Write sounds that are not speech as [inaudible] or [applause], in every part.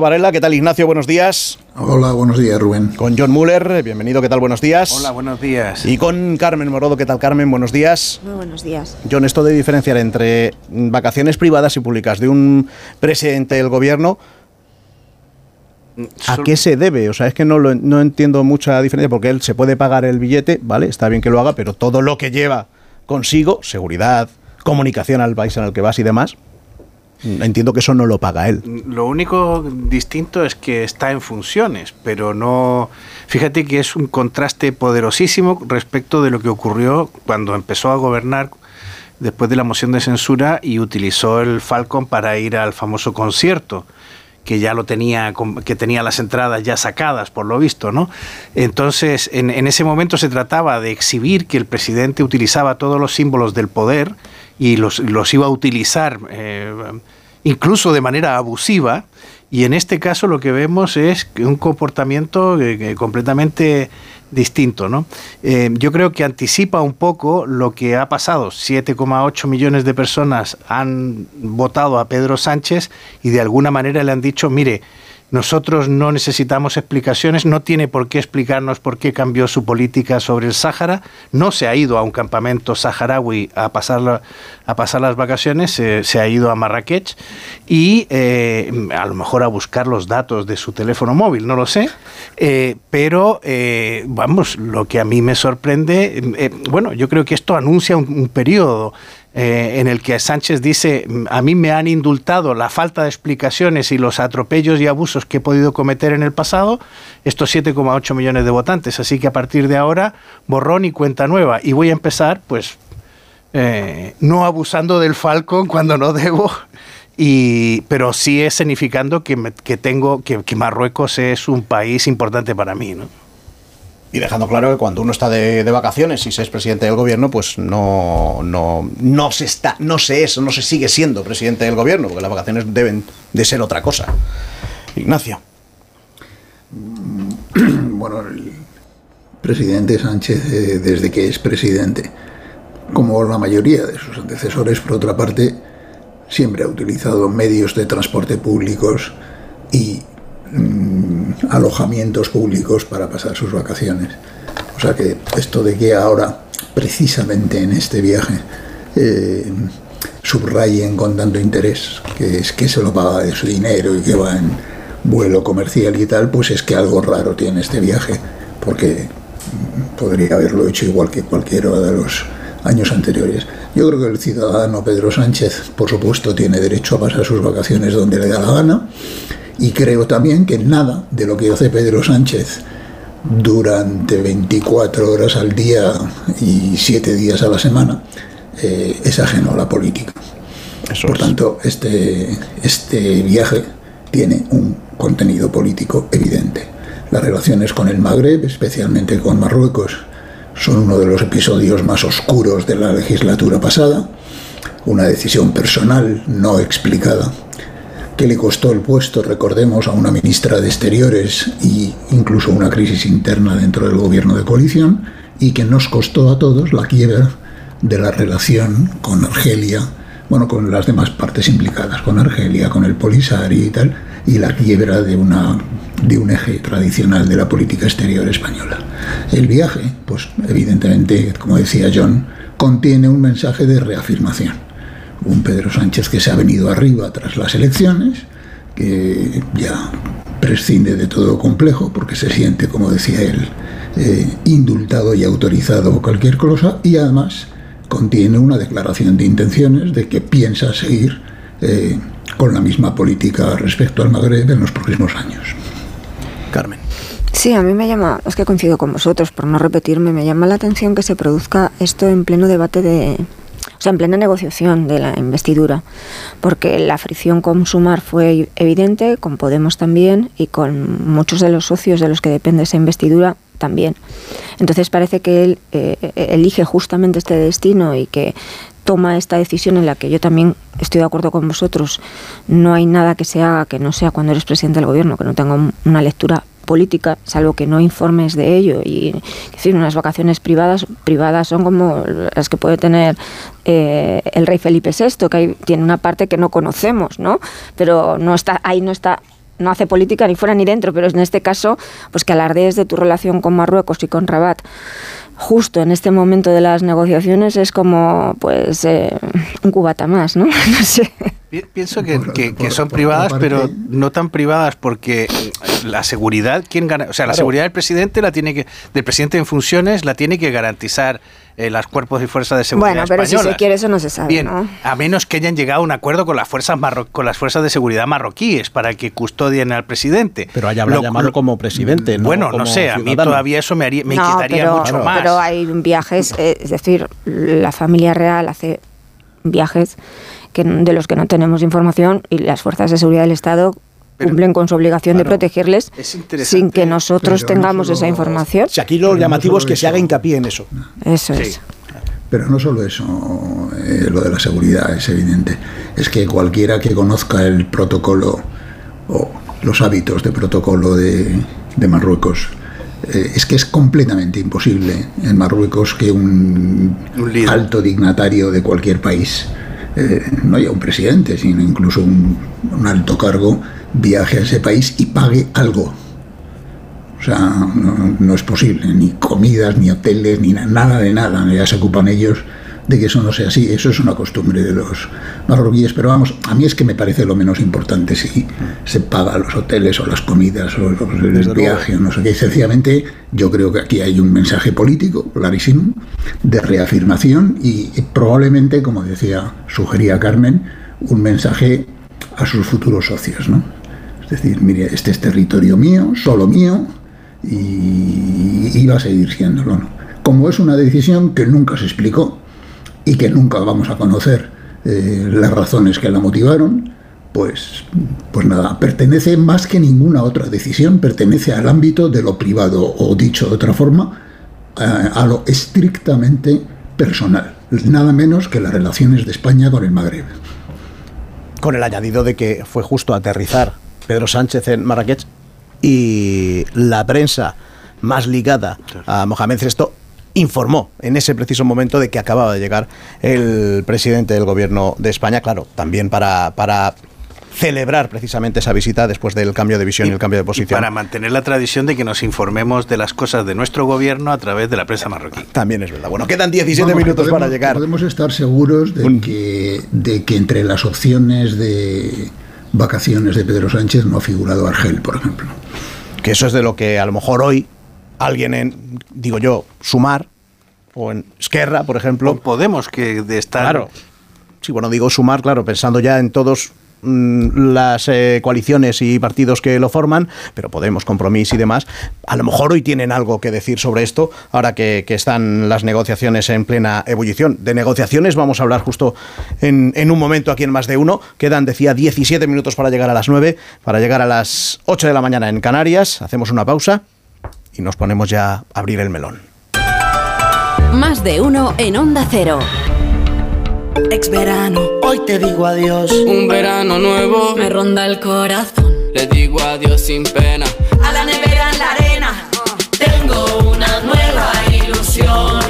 Varela, ¿qué tal Ignacio? Buenos días. Hola, buenos días Rubén. Con John Muller, bienvenido, ¿qué tal? Buenos días. Hola, buenos días. Y con Carmen Morodo, ¿qué tal Carmen? Buenos días. Muy buenos días. John, esto de diferenciar entre vacaciones privadas y públicas de un presidente del gobierno, ¿a qué se debe? O sea, es que no, lo, no entiendo mucha diferencia porque él se puede pagar el billete, ¿vale? Está bien que lo haga, pero todo lo que lleva consigo, seguridad, comunicación al país en el que vas y demás, Entiendo que eso no lo paga él. Lo único distinto es que está en funciones, pero no... Fíjate que es un contraste poderosísimo respecto de lo que ocurrió cuando empezó a gobernar después de la moción de censura y utilizó el Falcon para ir al famoso concierto que ya lo tenía, que tenía las entradas ya sacadas, por lo visto, ¿no? Entonces, en, ese momento se trataba de exhibir que el presidente utilizaba todos los símbolos del poder y los, los iba a utilizar eh, incluso de manera abusiva, y en este caso lo que vemos es un comportamiento completamente distinto. ¿no? Eh, yo creo que anticipa un poco lo que ha pasado. 7,8 millones de personas han votado a Pedro Sánchez y de alguna manera le han dicho, mire, nosotros no necesitamos explicaciones, no tiene por qué explicarnos por qué cambió su política sobre el Sáhara, no se ha ido a un campamento saharaui a pasar, a pasar las vacaciones, se, ha ido a Marrakech y eh, a lo mejor a buscar los datos de su teléfono móvil, no lo sé, eh, pero eh, vamos, lo que a mí me sorprende, bueno, yo creo que esto anuncia un periodo eh, en el que Sánchez dice, a mí me han indultado la falta de explicaciones y los atropellos y abusos que he podido cometer en el pasado, estos 7,8 millones de votantes. Así que a partir de ahora, borrón y cuenta nueva. Y voy a empezar, pues, eh, no abusando del Falcon cuando no debo, y, pero sí es significando que, que tengo, que, que Marruecos es un país importante para mí, ¿no? Y dejando claro que cuando uno está de, vacaciones y se es presidente del gobierno, pues no, no, no se está, no se es, no se sigue siendo presidente del gobierno, porque las vacaciones deben de ser otra cosa. Ignacio. [clears throat] Bueno, el presidente Sánchez, eh, desde que es presidente, como la mayoría de sus antecesores, por otra parte, siempre ha utilizado medios de transporte públicos y Mm, alojamientos públicos para pasar sus vacaciones. O sea que esto de que ahora, precisamente en este viaje, eh, subrayen con tanto interés que es que se lo paga de su dinero y que va en vuelo comercial y tal, pues es que algo raro tiene este viaje, porque podría haberlo hecho igual que cualquiera de los años anteriores. Yo creo que el ciudadano Pedro Sánchez, por supuesto, tiene derecho a pasar sus vacaciones donde le da la gana y creo también que nada de lo que hace Pedro Sánchez durante 24 horas al día y 7 días a la semana eh, es ajeno a la política. Por tanto, este, este viaje tiene un contenido político evidente. Las relaciones con el Magreb, especialmente con Marruecos, son uno de los episodios más oscuros de la legislatura pasada. Una decisión personal no explicada que le costó el puesto, recordemos, a una ministra de Exteriores e incluso una crisis interna dentro del gobierno de coalición, y que nos costó a todos la quiebra de la relación con Argelia, bueno, con las demás partes implicadas, con Argelia, con el Polisario y tal, y la quiebra de, una, de un eje tradicional de la política exterior española. El viaje, pues evidentemente, como decía John, contiene un mensaje de reafirmación un Pedro Sánchez que se ha venido arriba tras las elecciones, que ya prescinde de todo complejo porque se siente, como decía él, eh, indultado y autorizado o cualquier cosa, y además contiene una declaración de intenciones de que piensa seguir eh, con la misma política respecto al Magreb en los próximos años. Carmen. Sí, a mí me llama, es que coincido con vosotros, por no repetirme, me llama la atención que se produzca esto en pleno debate de, o sea, en plena negociación de la investidura, porque la fricción con Sumar fue evidente, con Podemos también y con muchos de los socios de los que depende esa investidura también. Entonces parece que él eh, elige justamente este destino y que toma esta decisión en la que yo también estoy de acuerdo con vosotros. No hay nada que se haga que no sea cuando eres presidente del gobierno, que no tenga una lectura política, salvo que no informes de ello. Y decir, unas vacaciones privadas, privadas son como las que puede tener eh, el rey Felipe VI, que tiene una parte que no conocemos, ¿no? Pero no está, ahí no está no hace política ni fuera ni dentro, pero en este caso, pues que alardees de tu relación con Marruecos y con Rabat justo en este momento de las negociaciones es como pues eh, un cubata más, ¿no? [laughs] no sé. Pienso que, son privadas, pero no tan privadas porque la seguridad, ¿quién gana? O sea, la seguridad del presidente la tiene que, del presidente en funciones la tiene que garantizar eh, las cuerpos y fuerzas de seguridad Bueno, pero si se quiere eso no se sabe, Bien, a menos que hayan llegado a un acuerdo con las fuerzas con las fuerzas de seguridad marroquíes para que custodien al presidente. Pero haya llamado como presidente, ¿no? Bueno, no sé, a mí todavía eso me, haría, me quitaría mucho más. Pero hay viajes, eh, es decir, la familia real hace viajes que, de los que no tenemos información y las fuerzas de seguridad del Estado cumplen con su obligación de protegerles sin que nosotros tengamos esa información. Si aquí lo llamativo es que se haga hincapié en eso. Eso es. Pero no solo eso, eh, lo de la seguridad es evidente. Es que cualquiera que conozca el protocolo o los hábitos de protocolo de, Marruecos, eh, es que es completamente imposible en Marruecos que un, alto dignatario de cualquier país, eh, no haya un presidente, sino incluso un alto cargo, viaje a ese país y pague algo. O sea, no, es posible, ni comidas, ni hoteles, ni nada de nada. Ya se ocupan ellos de que eso no sea así. Eso es una costumbre de los marroquíes. Pero vamos, a mí es que me parece lo menos importante si se paga los hoteles o las comidas o el viaje o no sé qué. Sencillamente, yo creo que aquí hay un mensaje político clarísimo de reafirmación y probablemente, como decía, sugería Carmen, un mensaje a sus futuros socios, ¿no? Es decir, mire, este es territorio mío, solo mío, y, va a seguir siéndolo. Como es una decisión que nunca se explicó y que nunca vamos a conocer eh, las razones que la motivaron, pues, pues nada, pertenece más que ninguna otra decisión, pertenece al ámbito de lo privado, o dicho de otra forma, a lo estrictamente personal, nada menos que las relaciones de España con el Magreb. Con el añadido de que fue justo aterrizar Pedro Sánchez en Marrakech y la prensa más ligada a Mohamed VI informó en ese preciso momento de que acababa de llegar el presidente del gobierno de España, claro, también para, para celebrar precisamente esa visita después del cambio de visión y, el cambio de posición. para mantener la tradición de que nos informemos de las cosas de nuestro gobierno a través de la prensa marroquí. También es verdad. Bueno, quedan 17 minutos para llegar. Podemos estar seguros de, que, de que entre las opciones de vacaciones de Pedro Sánchez no ha figurado Argel, por ejemplo. Que eso es de lo que a lo mejor hoy alguien en, digo yo, Sumar o en Esquerra, por ejemplo. Podemos que de estar. Claro. Sí, bueno, digo Sumar, claro, pensando ya en todos Mm, las eh, coaliciones y partidos que lo forman, pero Podemos, Compromís y demás, a lo mejor hoy tienen algo que decir sobre esto, ahora que, están las negociaciones en plena ebullición. De negociaciones vamos a hablar justo en, en, un momento aquí en Más de Uno. Quedan, decía, 17 minutos para llegar a las 9, para llegar a las 8 de la mañana en Canarias. Hacemos una pausa y nos ponemos ya a abrir el melón. Más de uno en Onda Cero. Ex verano, hoy te digo adiós. Un verano nuevo me ronda el corazón. Le digo adiós sin pena. A la nevera en la arena, tengo una nueva ilusión.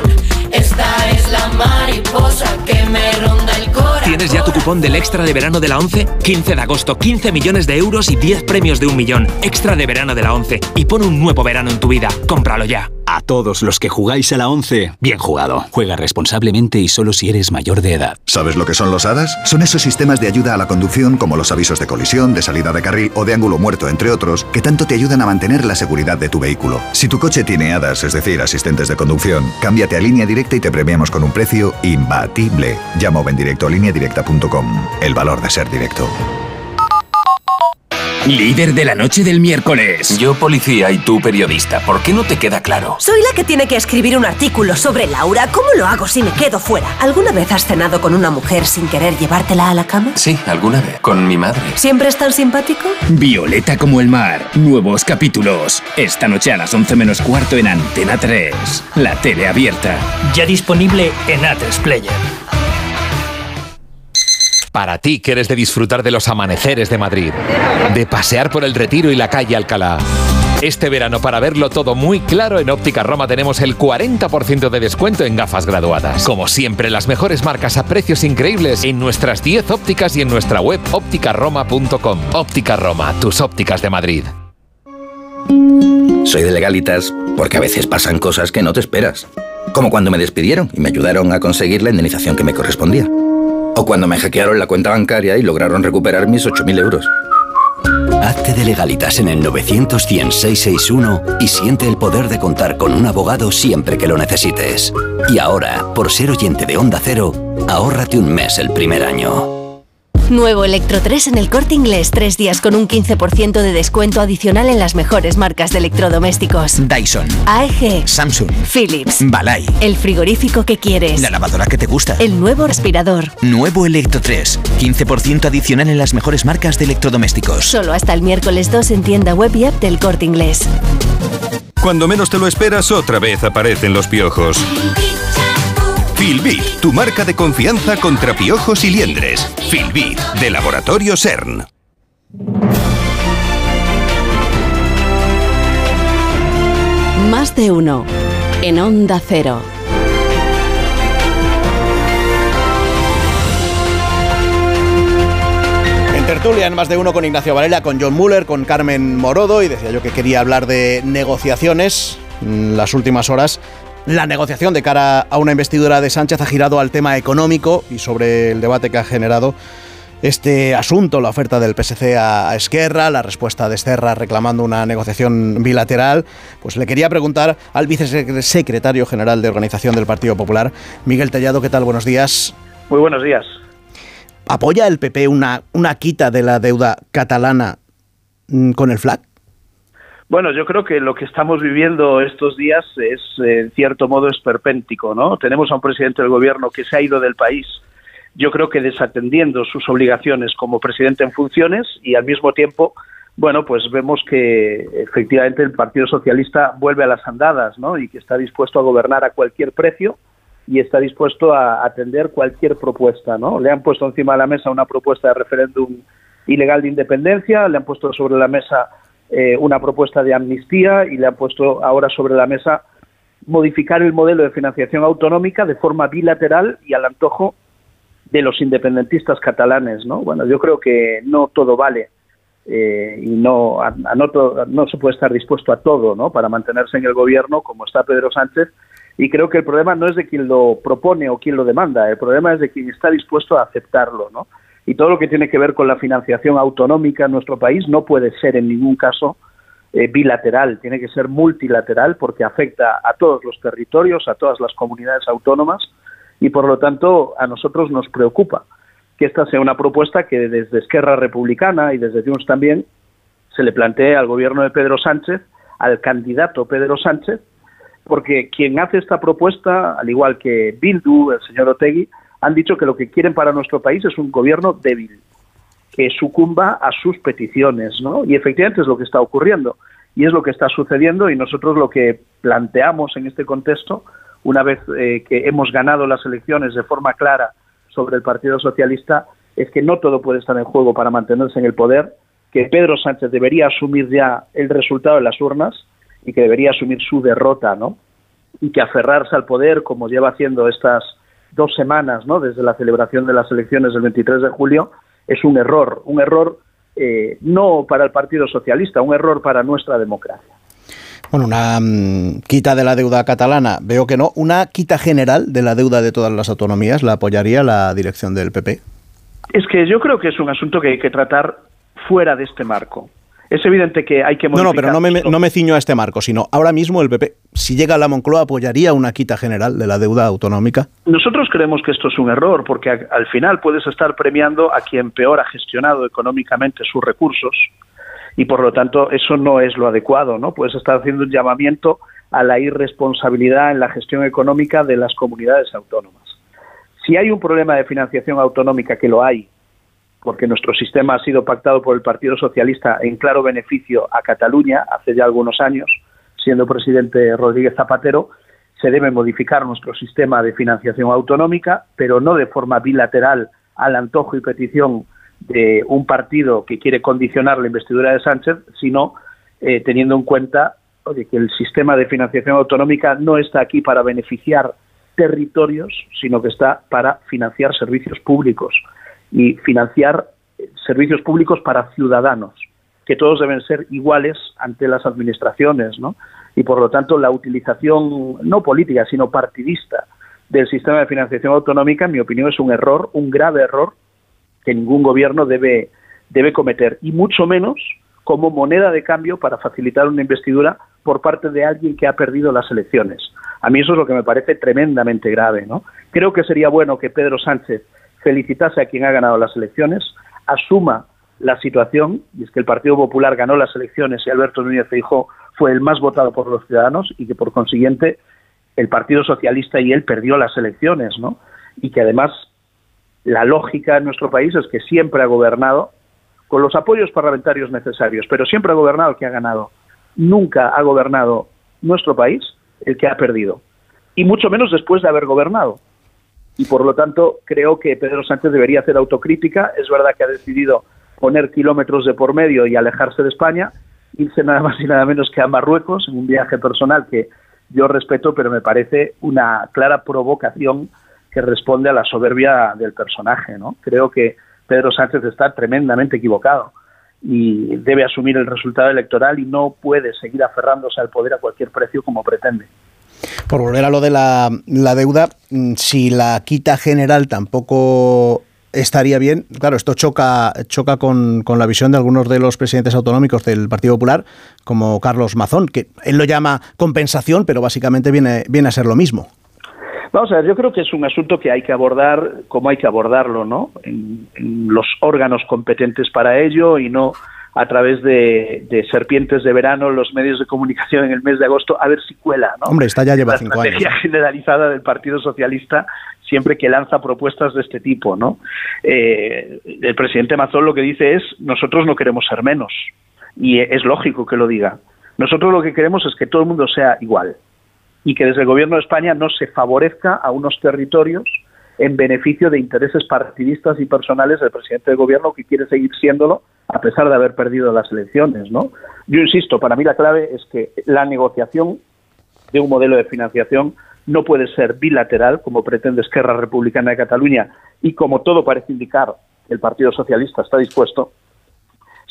Esta es la mariposa que me ronda el corazón. ¿Tienes ya tu cupón del extra de verano de la 11? 15 de agosto, 15 millones de euros y 10 premios de un millón. Extra de verano de la 11. Y pon un nuevo verano en tu vida. Cómpralo ya. A todos los que jugáis a la 11, bien jugado. Juega responsablemente y solo si eres mayor de edad. ¿Sabes lo que son los HADAS? Son esos sistemas de ayuda a la conducción como los avisos de colisión, de salida de carril o de ángulo muerto, entre otros, que tanto te ayudan a mantener la seguridad de tu vehículo. Si tu coche tiene HADAS, es decir, asistentes de conducción, cámbiate a línea directa y te premiamos con un precio imbatible. Llama o ven directo a lineadirecta.com. El valor de ser directo. Líder de la noche del miércoles. Yo policía y tú periodista. ¿Por qué no te queda claro? Soy la que tiene que escribir un artículo sobre Laura. ¿Cómo lo hago si me quedo fuera? ¿Alguna vez has cenado con una mujer sin querer llevártela a la cama? Sí, alguna vez. Con mi madre. ¿Siempre es tan simpático? Violeta como el mar. Nuevos capítulos. Esta noche a las 11 menos cuarto en Antena 3. La tele abierta. Ya disponible en A3 Player. Para ti que eres de disfrutar de los amaneceres de Madrid, de pasear por el Retiro y la calle Alcalá Este verano, para verlo todo muy claro, en Óptica Roma tenemos el 40% de descuento en gafas graduadas. Como siempre, las mejores marcas a precios increíbles en nuestras 10 ópticas y en nuestra web ópticaroma.com. Óptica Roma, tus ópticas de Madrid. Soy de legalitas porque a veces pasan cosas que no te esperas. Como cuando me despidieron y me ayudaron a conseguir la indemnización que me correspondía. O cuando me hackearon la cuenta bancaria y lograron recuperar mis 8.000 euros. Hazte de legalitas en el 900 y siente el poder de contar con un abogado siempre que lo necesites. Y ahora, por ser oyente de Onda Cero, ahórrate un mes el primer año. Nuevo Electro 3 en el corte inglés. Tres días con un 15% de descuento adicional en las mejores marcas de electrodomésticos: Dyson, AEG, Samsung, Philips, Balay. El frigorífico que quieres. La lavadora que te gusta. El nuevo aspirador. Nuevo Electro 3. 15% adicional en las mejores marcas de electrodomésticos. Solo hasta el miércoles 2 en tienda web y app del corte inglés. Cuando menos te lo esperas, otra vez aparecen los piojos. Filbit, tu marca de confianza contra piojos y liendres. Filbit, de Laboratorio CERN. Más de uno. En Onda Cero. En tertulia, en más de uno con Ignacio Varela, con John Muller, con Carmen Morodo, y decía yo que quería hablar de negociaciones. En las últimas horas la negociación de cara a una investidura de Sánchez ha girado al tema económico y sobre el debate que ha generado este asunto, la oferta del PSC a Esquerra, la respuesta de Esquerra reclamando una negociación bilateral, pues le quería preguntar al vicesecretario general de Organización del Partido Popular, Miguel Tellado, ¿qué tal? Buenos días. Muy buenos días. ¿Apoya el PP una, una quita de la deuda catalana mm, con el FLAC? Bueno, yo creo que lo que estamos viviendo estos días es, en cierto modo, esperpéntico, ¿no? Tenemos a un presidente del gobierno que se ha ido del país, yo creo que desatendiendo sus obligaciones como presidente en funciones y al mismo tiempo, bueno, pues vemos que efectivamente el Partido Socialista vuelve a las andadas, ¿no? Y que está dispuesto a gobernar a cualquier precio y está dispuesto a atender cualquier propuesta, ¿no? Le han puesto encima de la mesa una propuesta de referéndum ilegal de independencia, le han puesto sobre la mesa eh, una propuesta de amnistía y le han puesto ahora sobre la mesa modificar el modelo de financiación autonómica de forma bilateral y al antojo de los independentistas catalanes, ¿no? Bueno, yo creo que no todo vale eh, y no, no, no, se puede estar dispuesto a todo, ¿no? Para mantenerse en el gobierno como está Pedro Sánchez y creo que el problema no es de quien lo propone o quien lo demanda, el problema es de quien está dispuesto a aceptarlo, ¿no? Y todo lo que tiene que ver con la financiación autonómica en nuestro país no puede ser en ningún caso eh, bilateral, tiene que ser multilateral porque afecta a todos los territorios, a todas las comunidades autónomas y por lo tanto a nosotros nos preocupa que esta sea una propuesta que desde Esquerra Republicana y desde Junts también se le plantee al gobierno de Pedro Sánchez, al candidato Pedro Sánchez, porque quien hace esta propuesta, al igual que Bildu, el señor Otegui, han dicho que lo que quieren para nuestro país es un gobierno débil, que sucumba a sus peticiones, ¿no? Y efectivamente es lo que está ocurriendo y es lo que está sucediendo y nosotros lo que planteamos en este contexto, una vez eh, que hemos ganado las elecciones de forma clara sobre el Partido Socialista, es que no todo puede estar en juego para mantenerse en el poder, que Pedro Sánchez debería asumir ya el resultado de las urnas y que debería asumir su derrota, ¿no? Y que aferrarse al poder, como lleva haciendo estas dos semanas, ¿no? Desde la celebración de las elecciones del 23 de julio, es un error, un error eh, no para el Partido Socialista, un error para nuestra democracia. Bueno, una mm, quita de la deuda catalana, veo que no. Una quita general de la deuda de todas las autonomías, ¿la apoyaría la dirección del PP? Es que yo creo que es un asunto que hay que tratar fuera de este marco es evidente que hay que No, no, pero no me, no me ciño a este marco, sino ahora mismo el PP, si llega a la Moncloa, apoyaría una quita general de la deuda autonómica. Nosotros creemos que esto es un error, porque al final puedes estar premiando a quien peor ha gestionado económicamente sus recursos y por lo tanto eso no es lo adecuado, ¿no? Puedes estar haciendo un llamamiento a la irresponsabilidad en la gestión económica de las comunidades autónomas. Si hay un problema de financiación autonómica, que lo hay, porque nuestro sistema ha sido pactado por el Partido Socialista en claro beneficio a Cataluña hace ya algunos años, siendo presidente Rodríguez Zapatero, se debe modificar nuestro sistema de financiación autonómica, pero no de forma bilateral al antojo y petición de un partido que quiere condicionar la investidura de Sánchez, sino eh, teniendo en cuenta oye, que el sistema de financiación autonómica no está aquí para beneficiar territorios, sino que está para financiar servicios públicos y financiar eh, servicios públicos para ciudadanos, que todos deben ser iguales ante las administraciones, ¿no? Y por lo tanto la utilización no política, sino partidista del sistema de financiación autonómica, en mi opinión, es un error, un grave error que ningún gobierno debe, debe cometer, y mucho menos como moneda de cambio para facilitar una investidura por parte de alguien que ha perdido las elecciones. A mí eso es lo que me parece tremendamente grave. ¿no? Creo que sería bueno que Pedro Sánchez felicitase a quien ha ganado las elecciones, asuma la situación, y es que el Partido Popular ganó las elecciones y Alberto Núñez Feijóo fue el más votado por los ciudadanos y que por consiguiente el Partido Socialista y él perdió las elecciones, ¿no? Y que además la lógica en nuestro país es que siempre ha gobernado con los apoyos parlamentarios necesarios, pero siempre ha gobernado el que ha ganado. Nunca ha gobernado nuestro país el que ha perdido. Y mucho menos después de haber gobernado. Y por lo tanto, creo que Pedro Sánchez debería hacer autocrítica. Es verdad que ha decidido poner kilómetros de por medio y alejarse de España, irse nada más y nada menos que a Marruecos en un viaje personal que yo respeto, pero me parece una clara provocación que responde a la soberbia del personaje, ¿no? Creo que Pedro Sánchez está tremendamente equivocado y debe asumir el resultado electoral y no puede seguir aferrándose al poder a cualquier precio como pretende. Por volver a lo de la, deuda, mm, si la quita general tampoco estaría bien. Claro, esto choca, choca con, con, la visión de algunos de los presidentes autonómicos del Partido Popular, como Carlos Mazón, que él lo llama compensación, pero básicamente viene, viene a ser lo mismo. Vamos a ver, yo creo que es un asunto que hay que abordar como hay que abordarlo, ¿no? En, los órganos competentes para ello y no a través de, serpientes de verano los medios de comunicación en el mes de agosto a ver si cuela, ¿no? Hombre, esta ya lleva cinco años. La estrategia [laughs] generalizada del Partido Socialista siempre que lanza propuestas de este tipo, ¿no? Eh, el presidente Mazón lo que dice es nosotros no queremos ser menos y es lógico que lo diga. Nosotros lo que queremos es que todo el mundo sea igual y que desde el Gobierno de España no se favorezca a unos territorios en beneficio de intereses partidistas y personales del presidente del Gobierno que quiere seguir siéndolo a pesar de haber perdido las elecciones, ¿no? Yo insisto, para mí la clave es que la negociación de un modelo de financiación no puede ser bilateral, como pretende Esquerra Republicana de Cataluña y como todo parece indicar el Partido Socialista está dispuesto,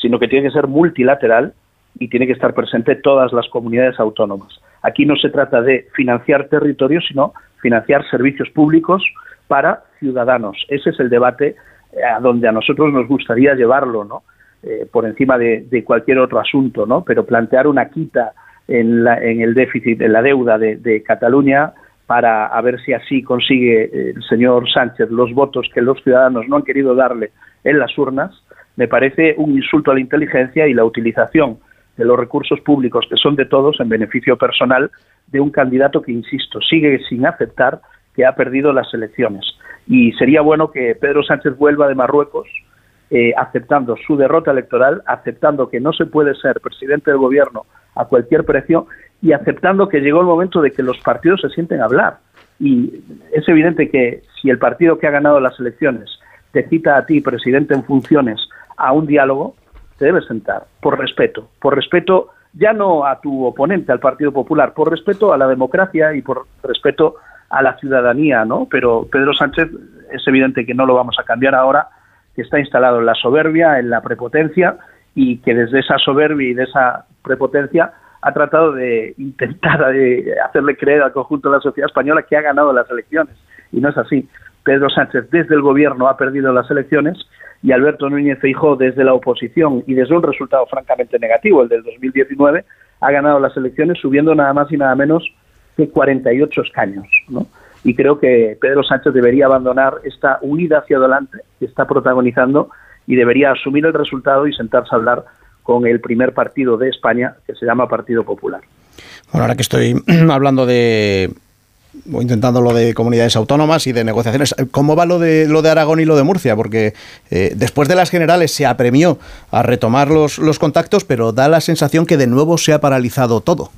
sino que tiene que ser multilateral y tiene que estar presente todas las comunidades autónomas. Aquí no se trata de financiar territorios, sino financiar servicios públicos para ciudadanos. Ese es el debate eh, a donde a nosotros nos gustaría llevarlo, ¿no? Eh, por encima de, cualquier otro asunto, ¿no? Pero plantear una quita en, el déficit, en la deuda de, Cataluña para a ver si así consigue eh, el señor Sánchez los votos que los ciudadanos no han querido darle en las urnas, me parece un insulto a la inteligencia y la utilización de los recursos públicos que son de todos en beneficio personal de un candidato que, insisto, sigue sin aceptar que ha perdido las elecciones. Y sería bueno que Pedro Sánchez vuelva de Marruecos eh, aceptando su derrota electoral, aceptando que no se puede ser presidente del gobierno a cualquier precio y aceptando que llegó el momento de que los partidos se sienten a hablar. Y es evidente que si el partido que ha ganado las elecciones te cita a ti, presidente en funciones, a un diálogo, te debes sentar, por respeto, por respeto ya no a tu oponente, al Partido Popular, por respeto a la democracia y por respeto a la ciudadanía, ¿no? Pero Pedro Sánchez es evidente que no lo vamos a cambiar ahora, que está instalado en la soberbia, en la prepotencia y que desde esa soberbia y de esa prepotencia ha tratado de intentar de hacerle creer al conjunto de la sociedad española que ha ganado las elecciones y no es así. Pedro Sánchez desde el gobierno ha perdido las elecciones y Alberto Núñez Feijóo desde la oposición y desde un resultado francamente negativo, el del 2019, ha ganado las elecciones subiendo nada más y nada menos que 48 escaños, ¿no? Y creo que Pedro Sánchez debería abandonar esta huida hacia adelante que está protagonizando y debería asumir el resultado y sentarse a hablar con el primer partido de España, que se llama Partido Popular. Bueno, ahora que estoy [clears throat] hablando de intentando lo de comunidades autónomas y de negociaciones. ¿Cómo va lo de lo de Aragón y lo de Murcia? Porque eh, después de las generales se apremió a retomar los, los contactos, pero da la sensación que de nuevo se ha paralizado todo.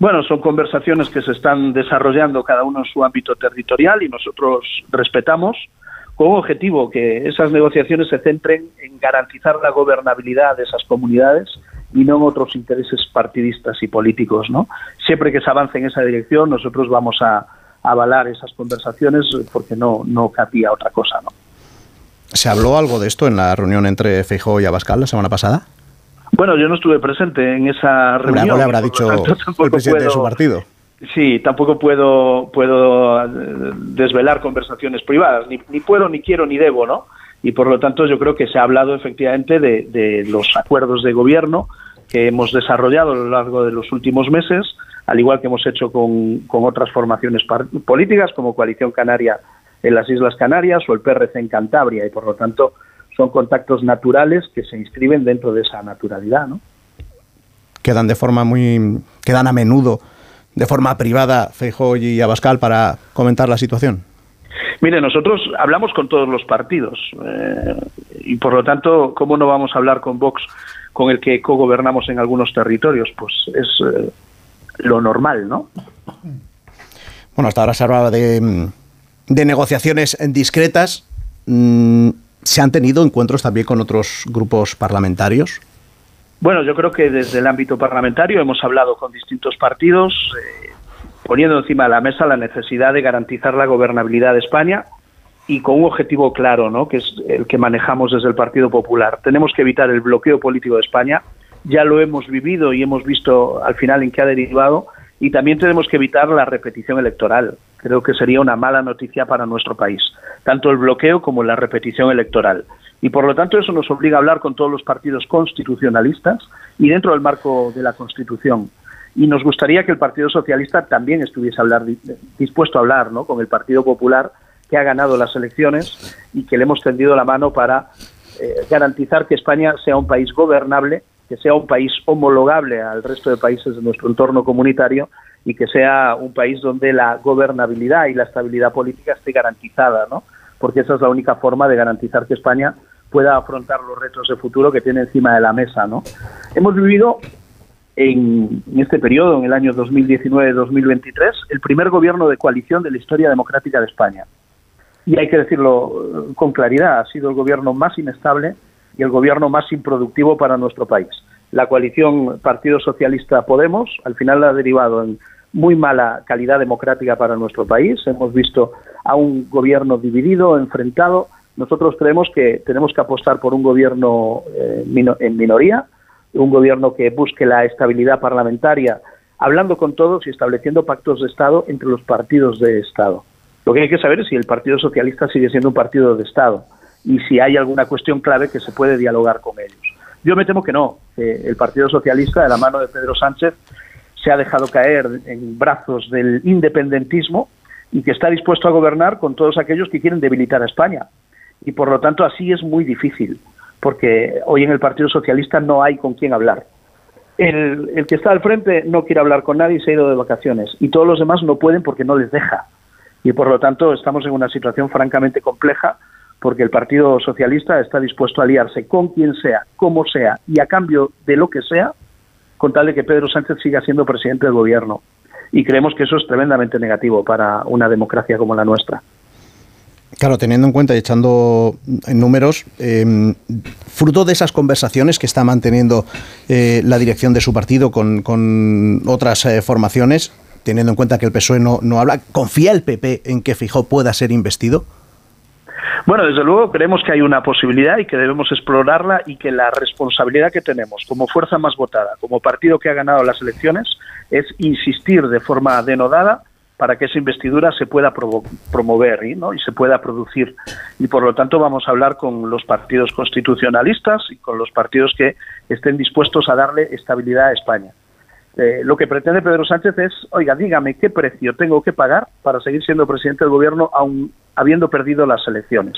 Bueno, son conversaciones que se están desarrollando cada uno en su ámbito territorial y nosotros respetamos con objetivo que esas negociaciones se centren en garantizar la gobernabilidad de esas comunidades y no en otros intereses partidistas y políticos. ¿no? Siempre que se avance en esa dirección, nosotros vamos a, avalar esas conversaciones porque no, no cabía otra cosa. ¿no? ¿Se habló algo de esto en la reunión entre Feijóo y Abascal la semana pasada? Bueno, yo no estuve presente en esa reunión. Algo le habrá dicho el presidente de su partido. Sí, tampoco puedo, puedo eh, desvelar conversaciones privadas, ni, ni, puedo, ni quiero, ni debo, ¿no? Y por lo tanto yo creo que se ha hablado efectivamente de, de los acuerdos de gobierno que hemos desarrollado a lo largo de los últimos meses, al igual que hemos hecho con, con otras formaciones políticas como Coalición Canaria en las Islas Canarias o el PRC en Cantabria, y por lo tanto son contactos naturales que se inscriben dentro de esa naturalidad, ¿no? Quedan de forma muy, quedan a menudo de forma privada Feijóo y Abascal para comentar la situación. Mire, nosotros hablamos con todos los partidos eh, y por lo tanto, ¿cómo no vamos a hablar con Vox, con el que cogobernamos en algunos territorios? Pues es eh, lo normal, ¿no? Bueno, hasta ahora se hablaba de, de negociaciones discretas. Mm, ¿Se han tenido encuentros también con otros grupos parlamentarios? Bueno, yo creo que desde el ámbito parlamentario hemos hablado con distintos partidos, eh, poniendo encima de la mesa la necesidad de garantizar la gobernabilidad de España y con un objetivo claro, ¿no? que es el que manejamos desde el Partido Popular. Tenemos que evitar el bloqueo político de España. Ya lo hemos vivido y hemos visto al final en qué ha derivado. Y también tenemos que evitar la repetición electoral. Creo que sería una mala noticia para nuestro país, tanto el bloqueo como la repetición electoral. Y por lo tanto eso nos obliga a hablar con todos los partidos constitucionalistas y dentro del marco de la Constitución. Y nos gustaría que el Partido Socialista también estuviese hablar, dispuesto a hablar ¿no? con el Partido Popular, que ha ganado las elecciones y que le hemos tendido la mano para eh, garantizar que España sea un país gobernable, que sea un país homologable al resto de países de nuestro entorno comunitario y que sea un país donde la gobernabilidad y la estabilidad política esté garantizada, ¿no? Porque esa es la única forma de garantizar que España pueda afrontar los retos de futuro que tiene encima de la mesa, ¿no? Hemos vivido en, este periodo, en el año 2019-2023, el primer gobierno de coalición de la historia democrática de España. Y hay que decirlo eh, con claridad, ha sido el gobierno más inestable y el gobierno más improductivo para nuestro país. La coalición Partido Socialista Podemos al final ha derivado en muy mala calidad democrática para nuestro país. Hemos visto a un gobierno dividido, enfrentado, nosotros creemos que tenemos que apostar por un gobierno eh, en minoría, un gobierno que busque la estabilidad parlamentaria, hablando con todos y estableciendo pactos de Estado entre los partidos de Estado. Lo que hay que saber es si el Partido Socialista sigue siendo un partido de Estado y si hay alguna cuestión clave que se puede dialogar con ellos. Yo me temo que no. el Partido Socialista, de la mano de Pedro Sánchez, se ha dejado caer en brazos del independentismo y que está dispuesto a gobernar con todos aquellos que quieren debilitar a España y por lo tanto así es muy difícil, porque hoy en el Partido Socialista no hay con quién hablar. El, el, que está al frente no quiere hablar con nadie y se ha ido de vacaciones, y todos los demás no pueden porque no les deja. Y por lo tanto estamos en una situación francamente compleja, porque el Partido Socialista está dispuesto a aliarse con quien sea, como sea, y a cambio de lo que sea, con tal de que Pedro Sánchez siga siendo presidente del gobierno. Y creemos que eso es tremendamente negativo para una democracia como la nuestra. Claro, teniendo en cuenta y echando en números, em, fruto de esas conversaciones que está manteniendo eh, la dirección de su partido con, otras eh, formaciones, teniendo en cuenta que el PSOE no, no habla, ¿confía el PP en que Fijó pueda ser investido? Bueno, desde luego creemos que hay una posibilidad y que debemos explorarla y que la responsabilidad que tenemos como fuerza más votada, como partido que ha ganado las elecciones, es insistir de forma denodada para que esa investidura se pueda promover y se pueda producir. Y por lo tanto vamos a hablar con los partidos constitucionalistas y con los partidos que estén dispuestos a darle estabilidad a España. Eh, lo que pretende Pedro Sánchez es, oiga, dígame qué precio tengo que pagar para seguir siendo presidente del gobierno aun habiendo perdido las elecciones.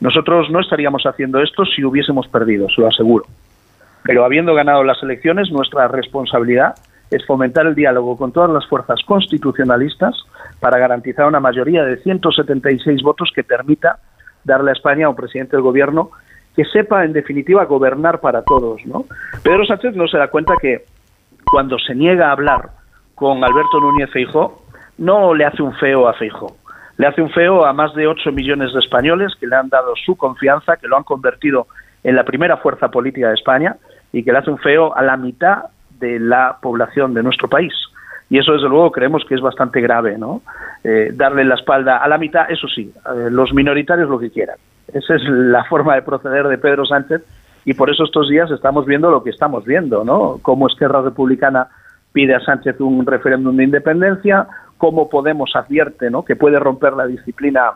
Nosotros no estaríamos haciendo esto si hubiésemos perdido, se lo aseguro. Pero habiendo ganado las elecciones, nuestra responsabilidad es fomentar el diálogo con todas las fuerzas constitucionalistas para garantizar una mayoría de 176 votos que permita darle a España un presidente del gobierno que sepa, en definitiva, gobernar para todos. ¿no? Pedro Sánchez no se da cuenta que cuando se niega a hablar con Alberto Núñez Feijó, no le hace un feo a Feijó. Le hace un feo a más de 8 millones de españoles que le han dado su confianza, que lo han convertido en la primera fuerza política de España y que le hace un feo a la mitad de la población de nuestro país. Y eso, desde luego, creemos que es bastante grave, ¿no? Eh, darle la espalda a la mitad, eso sí, eh, los minoritarios lo que quieran. Esa es la forma de proceder de Pedro Sánchez y por eso estos días estamos viendo lo que estamos viendo, ¿no? Cómo Esquerra Republicana pide a Sánchez un referéndum de independencia, cómo Podemos advierte, ¿no? Que puede romper la disciplina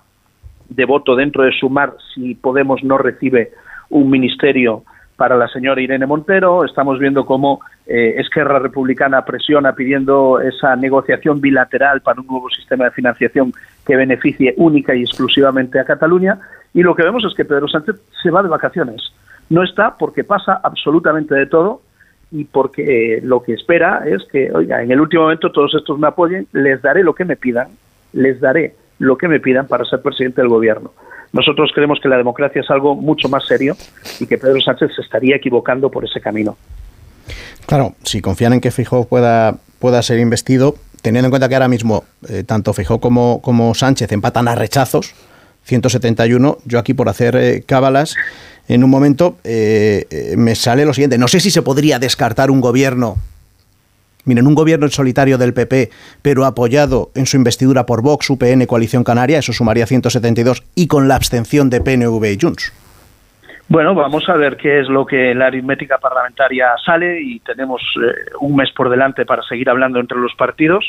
de voto dentro de Sumar si Podemos no recibe un ministerio para la señora Irene Montero. Estamos viendo cómo eh, Esquerra Republicana presiona pidiendo esa negociación bilateral para un nuevo sistema de financiación que beneficie única y exclusivamente a Cataluña. Y lo que vemos es que Pedro Sánchez se va de vacaciones. No está porque pasa absolutamente de todo y porque eh, lo que espera es que, oiga, en el último momento todos estos me apoyen, les daré lo que me pidan, les daré lo que me pidan para ser presidente del gobierno. Nosotros creemos que la democracia es algo mucho más serio y que Pedro Sánchez se estaría equivocando por ese camino. Claro, si confían en que Fijó pueda, pueda ser investido, teniendo en cuenta que ahora mismo eh, tanto Fijó como, como Sánchez empatan a rechazos, 171, yo aquí por hacer eh, cábalas, en un momento eh, me sale lo siguiente, no sé si se podría descartar un gobierno Miren, un gobierno en solitario del PP, pero apoyado en su investidura por Vox, UPN, Coalición Canaria, eso sumaría 172, y con la abstención de PNV y Junts. Bueno, vamos a ver qué es lo que la aritmética parlamentaria sale y tenemos eh, un mes por delante para seguir hablando entre los partidos.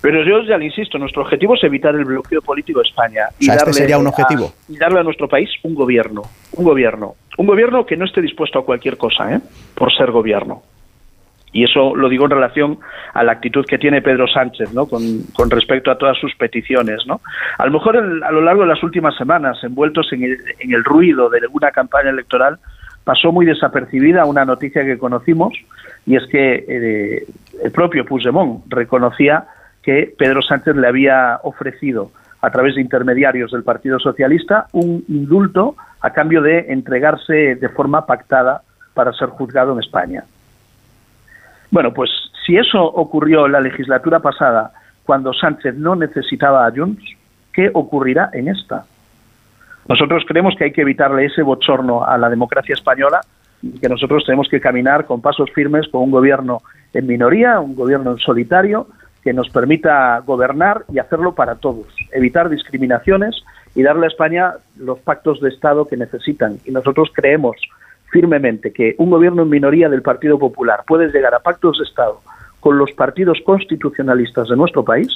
Pero yo ya le insisto, nuestro objetivo es evitar el bloqueo político de España. Y este darle sería un objetivo. y darle a nuestro país un gobierno, un gobierno, un gobierno que no esté dispuesto a cualquier cosa, ¿eh? por ser gobierno. Y eso lo digo en relación a la actitud que tiene Pedro Sánchez, ¿no? Con, respecto a todas sus peticiones, ¿no? A lo mejor a lo largo de las últimas semanas, envueltos en el, en el ruido de una campaña electoral, pasó muy desapercibida una noticia que conocimos y es que eh, el propio Puigdemont reconocía que Pedro Sánchez le había ofrecido a través de intermediarios del Partido Socialista un indulto a cambio de entregarse de forma pactada para ser juzgado en España. Bueno, pues si eso ocurrió en la legislatura pasada, cuando Sánchez no necesitaba a Junts, ¿qué ocurrirá en esta? Nosotros creemos que hay que evitarle ese bochorno a la democracia española y que nosotros tenemos que caminar con pasos firmes con un gobierno en minoría, un gobierno en solitario, que nos permita gobernar y hacerlo para todos, evitar discriminaciones y darle a España los pactos de Estado que necesitan. Y nosotros creemos firmemente que un gobierno en minoría del Partido Popular puede llegar a pactos de Estado con los partidos constitucionalistas de nuestro país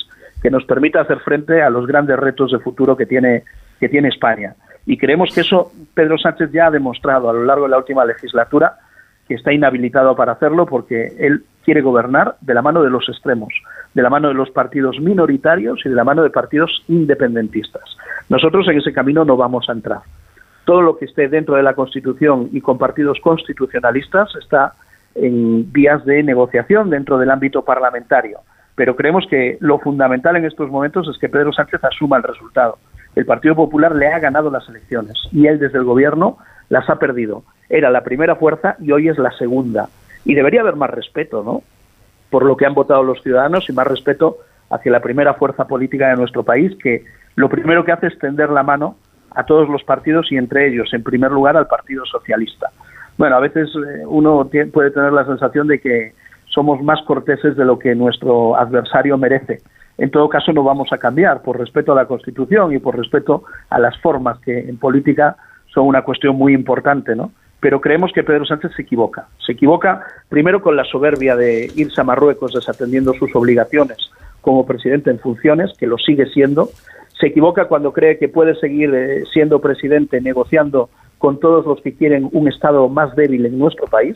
que nos permita hacer frente a los grandes retos de futuro que tiene, que tiene España. Y creemos que eso Pedro Sánchez ya ha demostrado a lo largo de la última legislatura que está inhabilitado para hacerlo porque él quiere gobernar de la mano de los extremos, de la mano de los partidos minoritarios y de la mano de partidos independentistas. Nosotros en ese camino no vamos a entrar todo lo que esté dentro de la Constitución y con partidos constitucionalistas está en vías de negociación dentro del ámbito parlamentario. Pero creemos que lo fundamental en estos momentos es que Pedro Sánchez asuma el resultado. El Partido Popular le ha ganado las elecciones y él desde el gobierno las ha perdido. Era la primera fuerza y hoy es la segunda. Y debería haber más respeto, ¿no? Por lo que han votado los ciudadanos y más respeto hacia la primera fuerza política de nuestro país, que lo primero que hace es tender la mano a todos los partidos y entre ellos, en primer lugar, al Partido Socialista. Bueno, a veces eh, uno puede tener la sensación de que somos más corteses de lo que nuestro adversario merece. En todo caso, no vamos a cambiar por respeto a la Constitución y por respeto a las formas que en política son una cuestión muy importante, ¿no? Pero creemos que Pedro Sánchez se equivoca. Se equivoca primero con la soberbia de irse a Marruecos desatendiendo sus obligaciones como presidente en funciones, que lo sigue siendo, se equivoca cuando cree que puede seguir eh, siendo presidente negociando con todos los que quieren un Estado más débil en nuestro país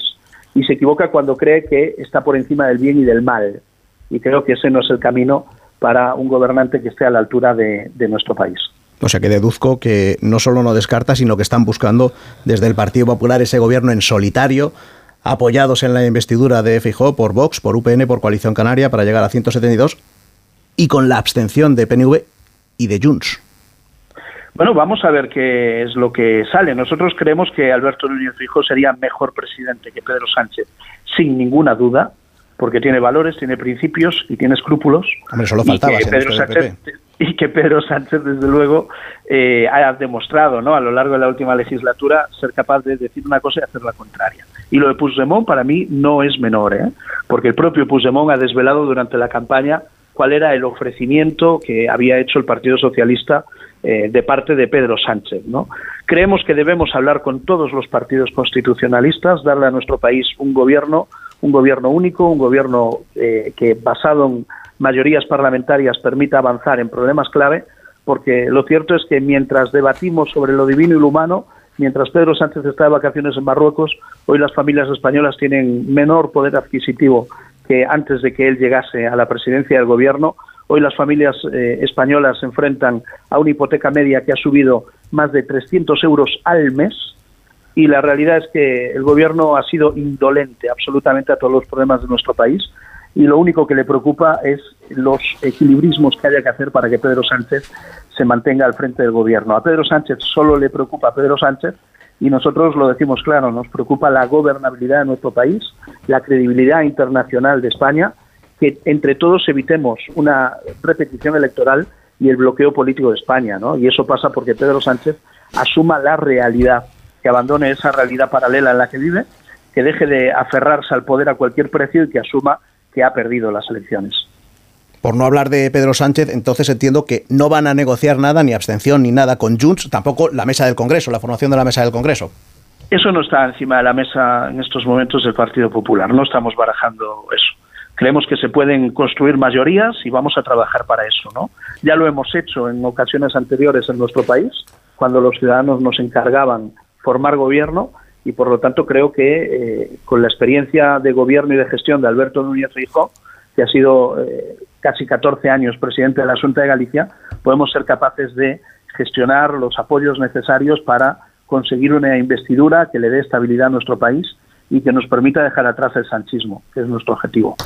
y se equivoca cuando cree que está por encima del bien y del mal. Y creo que ese no es el camino para un gobernante que esté a la altura de, nuestro país. O sea que deduzco que no solo no descarta, sino que están buscando desde el Partido Popular ese gobierno en solitario, apoyados en la investidura de Fijó por Vox, por UPN, por Coalición Canaria, para llegar a 172, y con la abstención de PNV y de Junts. Bueno, vamos a ver qué es lo que sale. Nosotros creemos que Alberto Núñez Fijó sería mejor presidente que Pedro Sánchez, sin ninguna duda, porque tiene valores, tiene principios y tiene escrúpulos. Hombre, solo faltaba. Y que, Pedro Sánchez, [laughs] y que Pedro Sánchez, desde luego, eh, ha demostrado ¿no? a lo largo de la última legislatura ser capaz de decir una cosa y hacer la contraria. Y lo de Puigdemont para mí no es menor, ¿eh? porque el propio Puigdemont ha desvelado durante la campaña cuál era el ofrecimiento que había hecho el Partido Socialista eh, de parte de Pedro Sánchez. ¿no? Creemos que debemos hablar con todos los partidos constitucionalistas, darle a nuestro país un gobierno, un gobierno único, un gobierno eh, que basado en mayorías parlamentarias permita avanzar en problemas clave, porque lo cierto es que mientras debatimos sobre lo divino y lo humano, mientras Pedro Sánchez está de vacaciones en Marruecos, hoy las familias españolas tienen menor poder adquisitivo que antes de que él llegase a la presidencia del gobierno. Hoy las familias eh, españolas se enfrentan a una hipoteca media que ha subido más de 300 euros al mes y la realidad es que el gobierno ha sido indolente absolutamente a todos los problemas de nuestro país y lo único que le preocupa es los equilibrismos que haya que hacer para que Pedro Sánchez se mantenga al frente del gobierno. A Pedro Sánchez solo le preocupa a Pedro Sánchez y nosotros lo decimos claro, nos preocupa la gobernabilidad de nuestro país, la credibilidad internacional de España, que entre todos evitemos una repetición electoral y el bloqueo político de España, ¿no? Y eso pasa porque Pedro Sánchez asuma la realidad, que abandone esa realidad paralela en la que vive, que deje de aferrarse al poder a cualquier precio y que asuma que ha perdido las elecciones. Por no hablar de Pedro Sánchez, entonces entiendo que no van a negociar nada, ni abstención, ni nada con Junts, tampoco la mesa del Congreso, la formación de la mesa del Congreso. Eso no está encima de la mesa en estos momentos del Partido Popular, no estamos barajando eso. Creemos que se pueden construir mayorías y vamos a trabajar para eso, ¿no? Ya lo hemos hecho en ocasiones anteriores en nuestro país, cuando los ciudadanos nos encargaban formar gobierno y por lo tanto creo que eh, con la experiencia de gobierno y de gestión de Alberto Núñez Feijóo, que ha sido eh, casi 14 años presidente de la Junta de Galicia, podemos ser capaces de gestionar los apoyos necesarios para conseguir una investidura que le dé estabilidad a nuestro país y que nos permita dejar atrás el sanchismo, que es nuestro objetivo.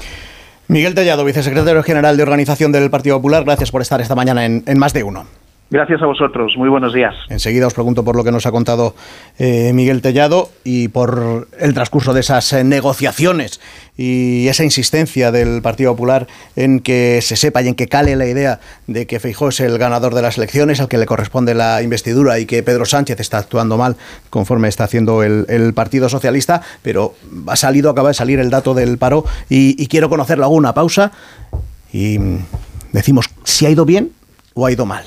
Miguel Tellado, vicesecretario general de Organización del Partido Popular, gracias por estar esta mañana en, en Más de Uno. Gracias a vosotros, muy buenos días. Enseguida os pregunto por lo que nos ha contado eh, Miguel Tellado y por el transcurso de esas eh, negociaciones y esa insistencia del Partido Popular en que se sepa y en que cale la idea de que Feijó es el ganador de las elecciones, al que le corresponde la investidura y que Pedro Sánchez está actuando mal conforme está haciendo el, Partido Socialista, pero ha salido, acaba de salir el dato del paro y, y quiero conocerlo. Hago una pausa y mm, decimos si ha ido bien o ha ido mal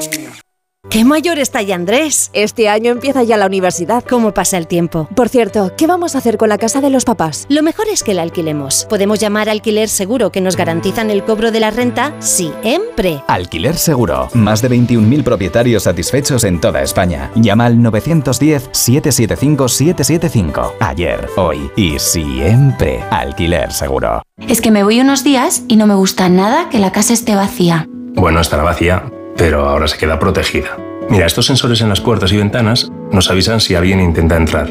¿Qué mayor está ya Andrés? Este año empieza ya la universidad. ¿Cómo pasa el tiempo? Por cierto, ¿qué vamos a hacer con la casa de los papás? Lo mejor es que la alquilemos. Podemos llamar a Alquiler Seguro que nos garantizan el cobro de la renta siempre. Alquiler Seguro. Más de 21.000 propietarios satisfechos en toda España. Llama al 910-775-775. Ayer, hoy y siempre. Alquiler Seguro. Es que me voy unos días y no me gusta nada que la casa esté vacía. Bueno, estará vacía pero ahora se queda protegida. Mira, estos sensores en las puertas y ventanas nos avisan si alguien intenta entrar.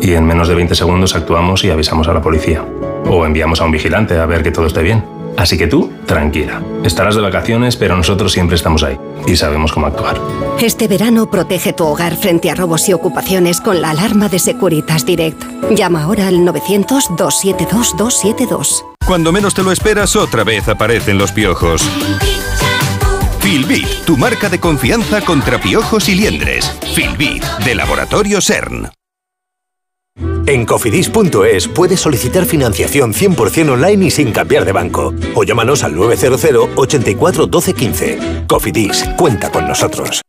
Y en menos de 20 segundos actuamos y avisamos a la policía. O enviamos a un vigilante a ver que todo esté bien. Así que tú, tranquila. Estarás de vacaciones, pero nosotros siempre estamos ahí y sabemos cómo actuar. Este verano protege tu hogar frente a robos y ocupaciones con la alarma de Securitas Direct. Llama ahora al 900-272-272. Cuando menos te lo esperas, otra vez aparecen los piojos. Filbit, tu marca de confianza contra piojos y liendres. Filbit, de Laboratorio CERN. En cofidis.es puedes solicitar financiación 100% online y sin cambiar de banco. O llámanos al 900 84 12 15. Cofidis, cuenta con nosotros.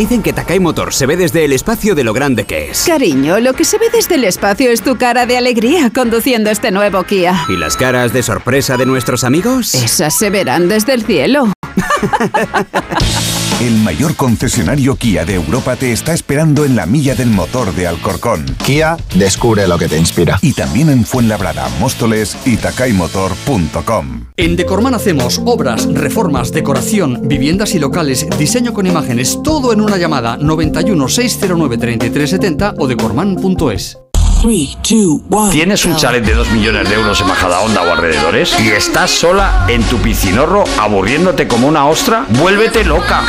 Dicen que Takai Motor se ve desde el espacio de lo grande que es. Cariño, lo que se ve desde el espacio es tu cara de alegría conduciendo este nuevo Kia. ¿Y las caras de sorpresa de nuestros amigos? Esas se verán desde el cielo. [laughs] El mayor concesionario Kia de Europa te está esperando en la milla del motor de Alcorcón. Kia, descubre lo que te inspira. Y también en Fuenlabrada, Móstoles y takaymotor.com. En Decorman hacemos obras, reformas, decoración, viviendas y locales, diseño con imágenes, todo en una llamada 91 609 3370 o decorman.es. ¿Tienes un chalet de 2 millones de euros en Majadahonda o alrededores? ¿Y estás sola en tu piscinorro aburriéndote como una ostra? ¡Vuélvete loca!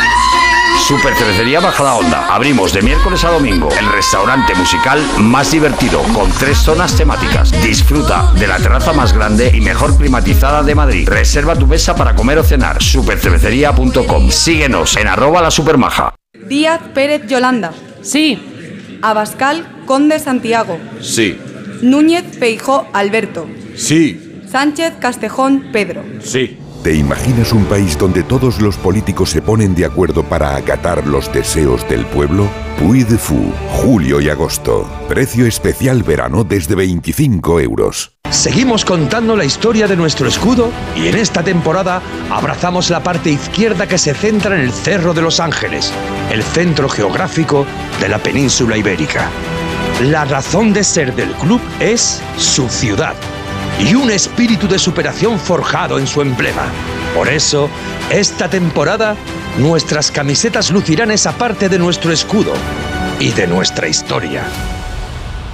Super Cervecería Bajada Onda. Abrimos de miércoles a domingo. El restaurante musical más divertido con tres zonas temáticas. Disfruta de la terraza más grande y mejor climatizada de Madrid. Reserva tu mesa para comer o cenar. Supercervecería.com. Síguenos en arroba la supermaja. Díaz Pérez Yolanda. Sí. Abascal Conde Santiago. Sí. Núñez Feijó Alberto. Sí. Sánchez Castejón Pedro. Sí. ¿Te imaginas un país donde todos los políticos se ponen de acuerdo para acatar los deseos del pueblo? Puy de Fou, julio y agosto. Precio especial verano desde 25 euros. Seguimos contando la historia de nuestro escudo y en esta temporada abrazamos la parte izquierda que se centra en el Cerro de los Ángeles, el centro geográfico de la península ibérica. La razón de ser del club es su ciudad y un espíritu de superación forjado en su emblema. Por eso, esta temporada, nuestras camisetas lucirán esa parte de nuestro escudo y de nuestra historia.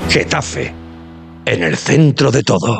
Getafe, en el centro de todo.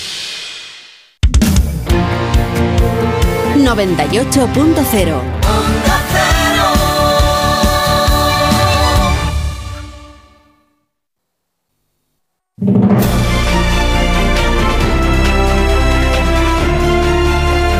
98.0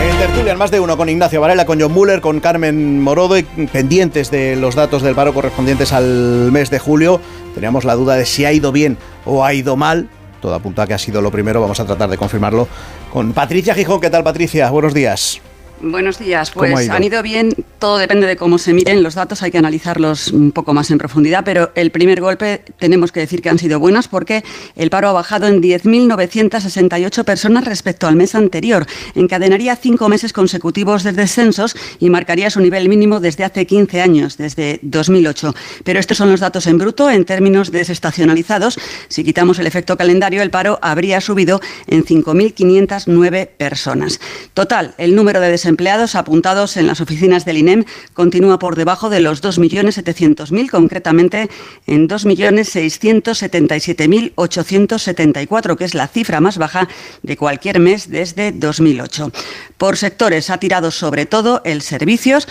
En tertulia, en más de uno, con Ignacio Varela, con John Muller, con Carmen Morodo y pendientes de los datos del paro correspondientes al mes de julio. Teníamos la duda de si ha ido bien o ha ido mal. Todo apunta a que ha sido lo primero. Vamos a tratar de confirmarlo con Patricia Gijón. ¿Qué tal, Patricia? Buenos días. Buenos días. ¿Cómo ha Pues ido? han ido bien, todo depende de cómo se miren los datos, hay que analizarlos un poco más en profundidad, pero el primer golpe tenemos que decir que han sido buenos porque el paro ha bajado en 10.968 personas respecto al mes anterior. Encadenaría cinco meses consecutivos de descensos y marcaría su nivel mínimo desde hace 15 años, desde 2008. Pero estos son los datos en bruto, en términos desestacionalizados. Si quitamos el efecto calendario, el paro habría subido en 5.509 personas. Total, el número de desempleados apuntados en las oficinas del INEM continúa por debajo de los 2.700.000, concretamente en 2.677.874, que es la cifra más baja de cualquier mes desde 2008. Por sectores ha tirado sobre todo el servicios,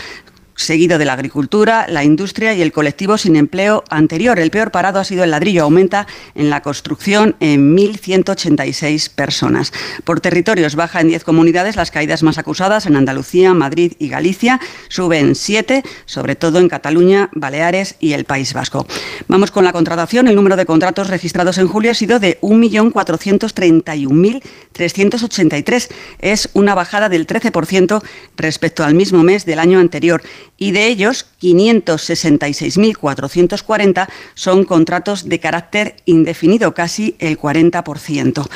seguido de la agricultura, la industria y el colectivo sin empleo anterior. El peor parado ha sido el ladrillo, aumenta en la construcción en 1.186 personas. Por territorios baja en 10 comunidades las caídas más acusadas en Andalucía, Madrid y Galicia, suben 7, sobre todo en Cataluña, Baleares y el País Vasco. Vamos con la contratación. El número de contratos registrados en julio ha sido de 1.431.383. Es una bajada del 13% respecto al mismo mes del año anterior y de ellos 566.440 son contratos de carácter indefinido, casi el 40%.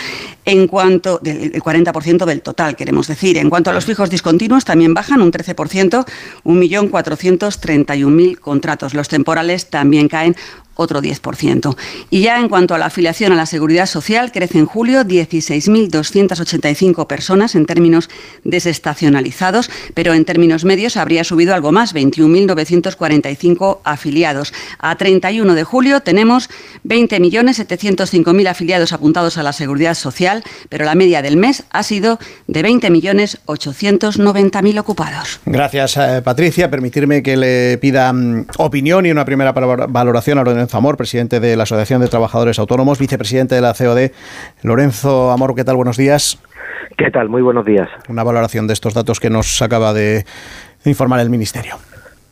En cuanto del el 40% del total, queremos decir. En cuanto a los fijos discontinuos, también bajan un 13%, 1.431.000 contratos. Los temporales también caen otro 10%. Y ya en cuanto a la afiliación a la seguridad social, crece en julio 16.285 personas en términos desestacionalizados, pero en términos medios habría subido algo más, 21.945 afiliados. A 31 de julio tenemos 20.705.000 afiliados apuntados a la seguridad social, pero la media del mes ha sido de 20.890.000 ocupados. Gracias, eh, Patricia. Permitirme que le pida mm, opinión y una primera valoración a Lorenzo Amor, presidente de la Asociación de Trabajadores Autónomos, vicepresidente de la COD. Lorenzo Amor, ¿qué tal? Buenos días. ¿Qué tal? Muy buenos días. Una valoración de estos datos que nos acaba de informar el Ministerio.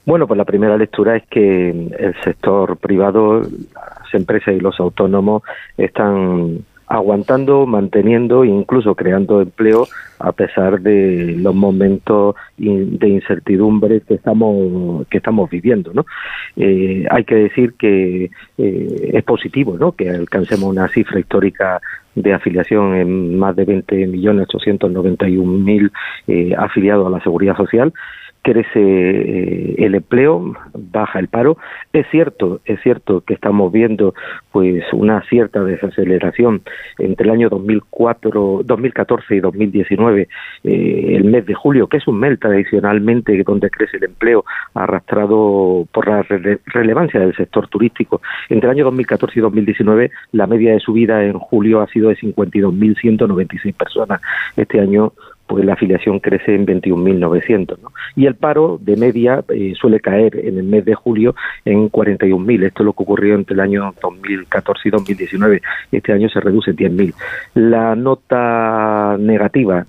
Bueno, pues la primera lectura es que el sector privado, las empresas y los autónomos están aguantando, manteniendo e incluso creando empleo a pesar de los momentos de incertidumbre que estamos que estamos viviendo. ¿no? Eh, hay que decir que eh, es positivo ¿no? que alcancemos una cifra histórica de afiliación en más de 20.891.000 eh, afiliados a la Seguridad Social crece eh, el empleo, baja el paro. Es cierto, es cierto que estamos viendo pues una cierta desaceleración entre el año 2004, 2014 y 2019, eh, el mes de julio, que es un mes tradicionalmente donde crece el empleo, arrastrado por la relevancia del sector turístico. Entre el año 2014 y 2019, la media de subida en julio ha sido de 52.196 personas. Este año pues la afiliación crece en 21.900. ¿no? Y el paro de media eh, suele caer en el mes de julio en 41.000. Esto es lo que ocurrió entre el año 2014 y 2019. Este año se reduce en 10.000. La nota negativa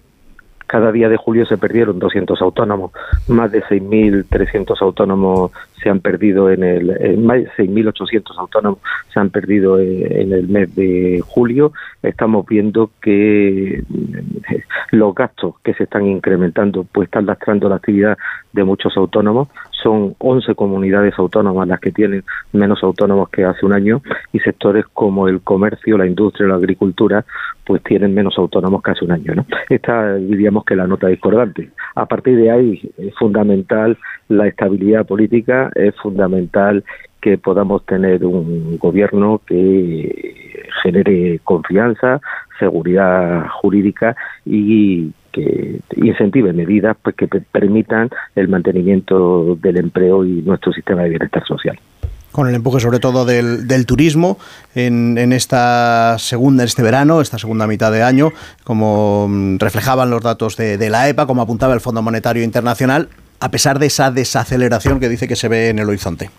cada día de julio se perdieron 200 autónomos, más de 6.300 autónomos se han perdido en el, más de 6.800 autónomos se han perdido en el mes de julio. Estamos viendo que mm, los gastos que se están incrementando pues están lastrando la actividad de muchos autónomos. Son 11 comunidades autónomas las que tienen menos autónomos que hace un año y sectores como el comercio, la industria, la agricultura pues tienen menos autónomos que hace un año. ¿no? Esta diríamos que la nota discordante. A partir de ahí es fundamental la estabilidad política, es fundamental que podamos tener un gobierno que genere confianza, seguridad jurídica y que incentive medidas pues, que permitan el mantenimiento del empleo y nuestro sistema de bienestar social con el empuje sobre todo del, del turismo en, en, esta segunda, este verano, esta segunda mitad de año, como mm, reflejaban los datos de, de la EPA, como apuntaba el Fondo Monetario Internacional, a pesar de esa desaceleración que dice que se ve en el horizonte.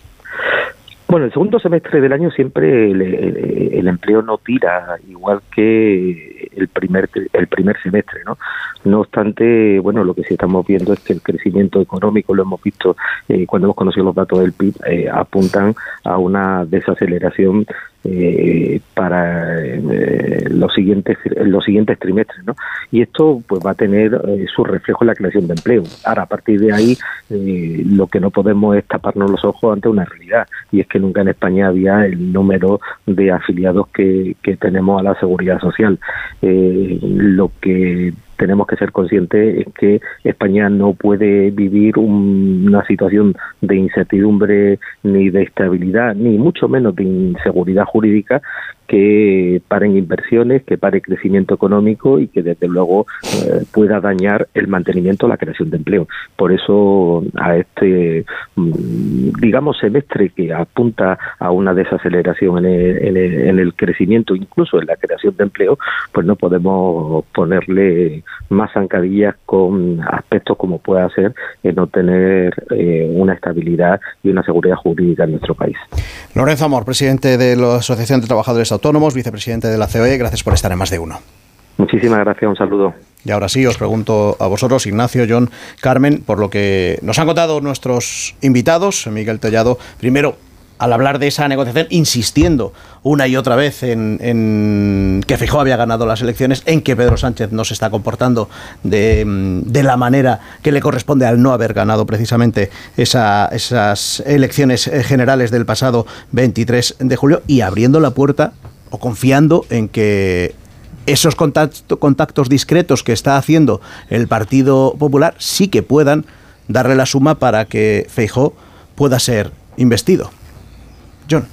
Bueno, el segundo semestre del año siempre el, empleo no tira igual que el primer el primer semestre, ¿no? No obstante, bueno, lo que sí estamos viendo es que el crecimiento económico, lo hemos visto eh, cuando hemos conocido los datos del PIB, eh, apuntan a una desaceleración eh, para eh, los siguientes los siguientes trimestres ¿no? y esto pues va a tener eh, su reflejo en la creación de empleo. Ahora a partir de ahí eh, lo que no podemos es taparnos los ojos ante una realidad. Y es que nunca en España había el número de afiliados que, que tenemos a la seguridad social. Lo que tenemos que ser conscientes es que España no puede vivir una situación de incertidumbre ni de estabilidad, ni mucho menos de inseguridad jurídica que paren inversiones, que pare crecimiento económico y que desde luego eh, pueda dañar el mantenimiento, la creación de empleo. Por eso a este, mm, digamos, semestre que apunta a una desaceleración en el, crecimiento, incluso en la creación de empleo, pues no podemos ponerle más zancadillas con aspectos como pueda ser en no tener eh, una estabilidad y una seguridad jurídica en nuestro país. Lorenzo Amor, presidente de la Asociación de Trabajadores Autónomos, vicepresidente de la COE, gracias por estar en más de uno. Muchísimas gracias, un saludo. Y ahora sí, os pregunto a vosotros, Ignacio, John, Carmen, por lo que nos han contado nuestros invitados, Miguel Tellado, primero, al hablar de esa negociación, insistiendo una y otra vez en, que Fijó había ganado las elecciones, en que Pedro Sánchez no se está comportando de, la manera que le corresponde al no haber ganado precisamente esa, esas elecciones generales del pasado 23 de julio y abriendo la puerta o confiando en que esos contactos discretos que está haciendo el Partido Popular sí que puedan darle la suma para que Feijó pueda ser investido. John.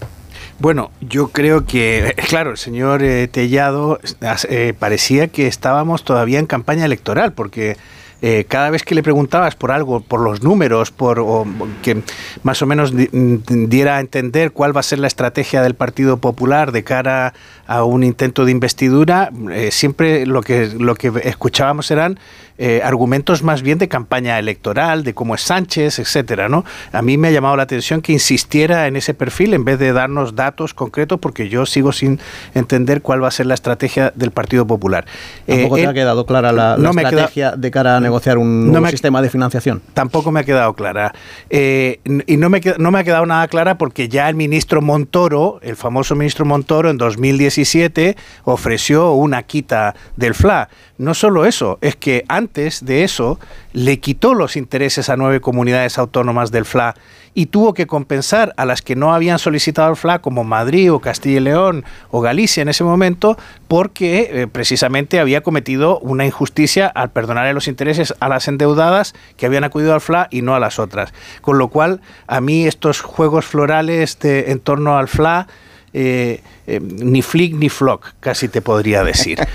Bueno, yo creo que, claro, el señor eh, Tellado eh, parecía que estábamos todavía en campaña electoral, porque eh, cada vez que le preguntabas por algo, por los números, por o, que más o menos diera a entender cuál va a ser la estrategia del Partido Popular de cara a un intento de investidura, eh, siempre lo que, lo que escuchábamos eran eh, argumentos más bien de campaña electoral, de cómo es Sánchez, etcétera, ¿no? A mí me ha llamado la atención que insistiera en ese perfil en vez de darnos datos concretos, porque yo sigo sin entender cuál va a ser la estrategia del Partido Popular. Tampoco te ha quedado clara la, estrategia de cara a negociar un nuevo sistema de financiación. Tampoco me ha quedado clara. y no me, no me ha quedado nada clara porque ya el ministro Montoro, el famoso ministro Montoro, en 2017, ofreció una quita del FLA. No solo eso, es que antes de eso le quitó los intereses a nueve comunidades autónomas del FLA y tuvo que compensar a las que no habían solicitado el FLA, como Madrid o Castilla y León o Galicia en ese momento, porque eh, precisamente había cometido una injusticia al perdonarle los intereses a las endeudadas que habían acudido al FLA y no a las otras. Con lo cual, a mí estos juegos florales de, en torno al FLA eh, eh, ni flick ni flock, casi te podría decir. [laughs]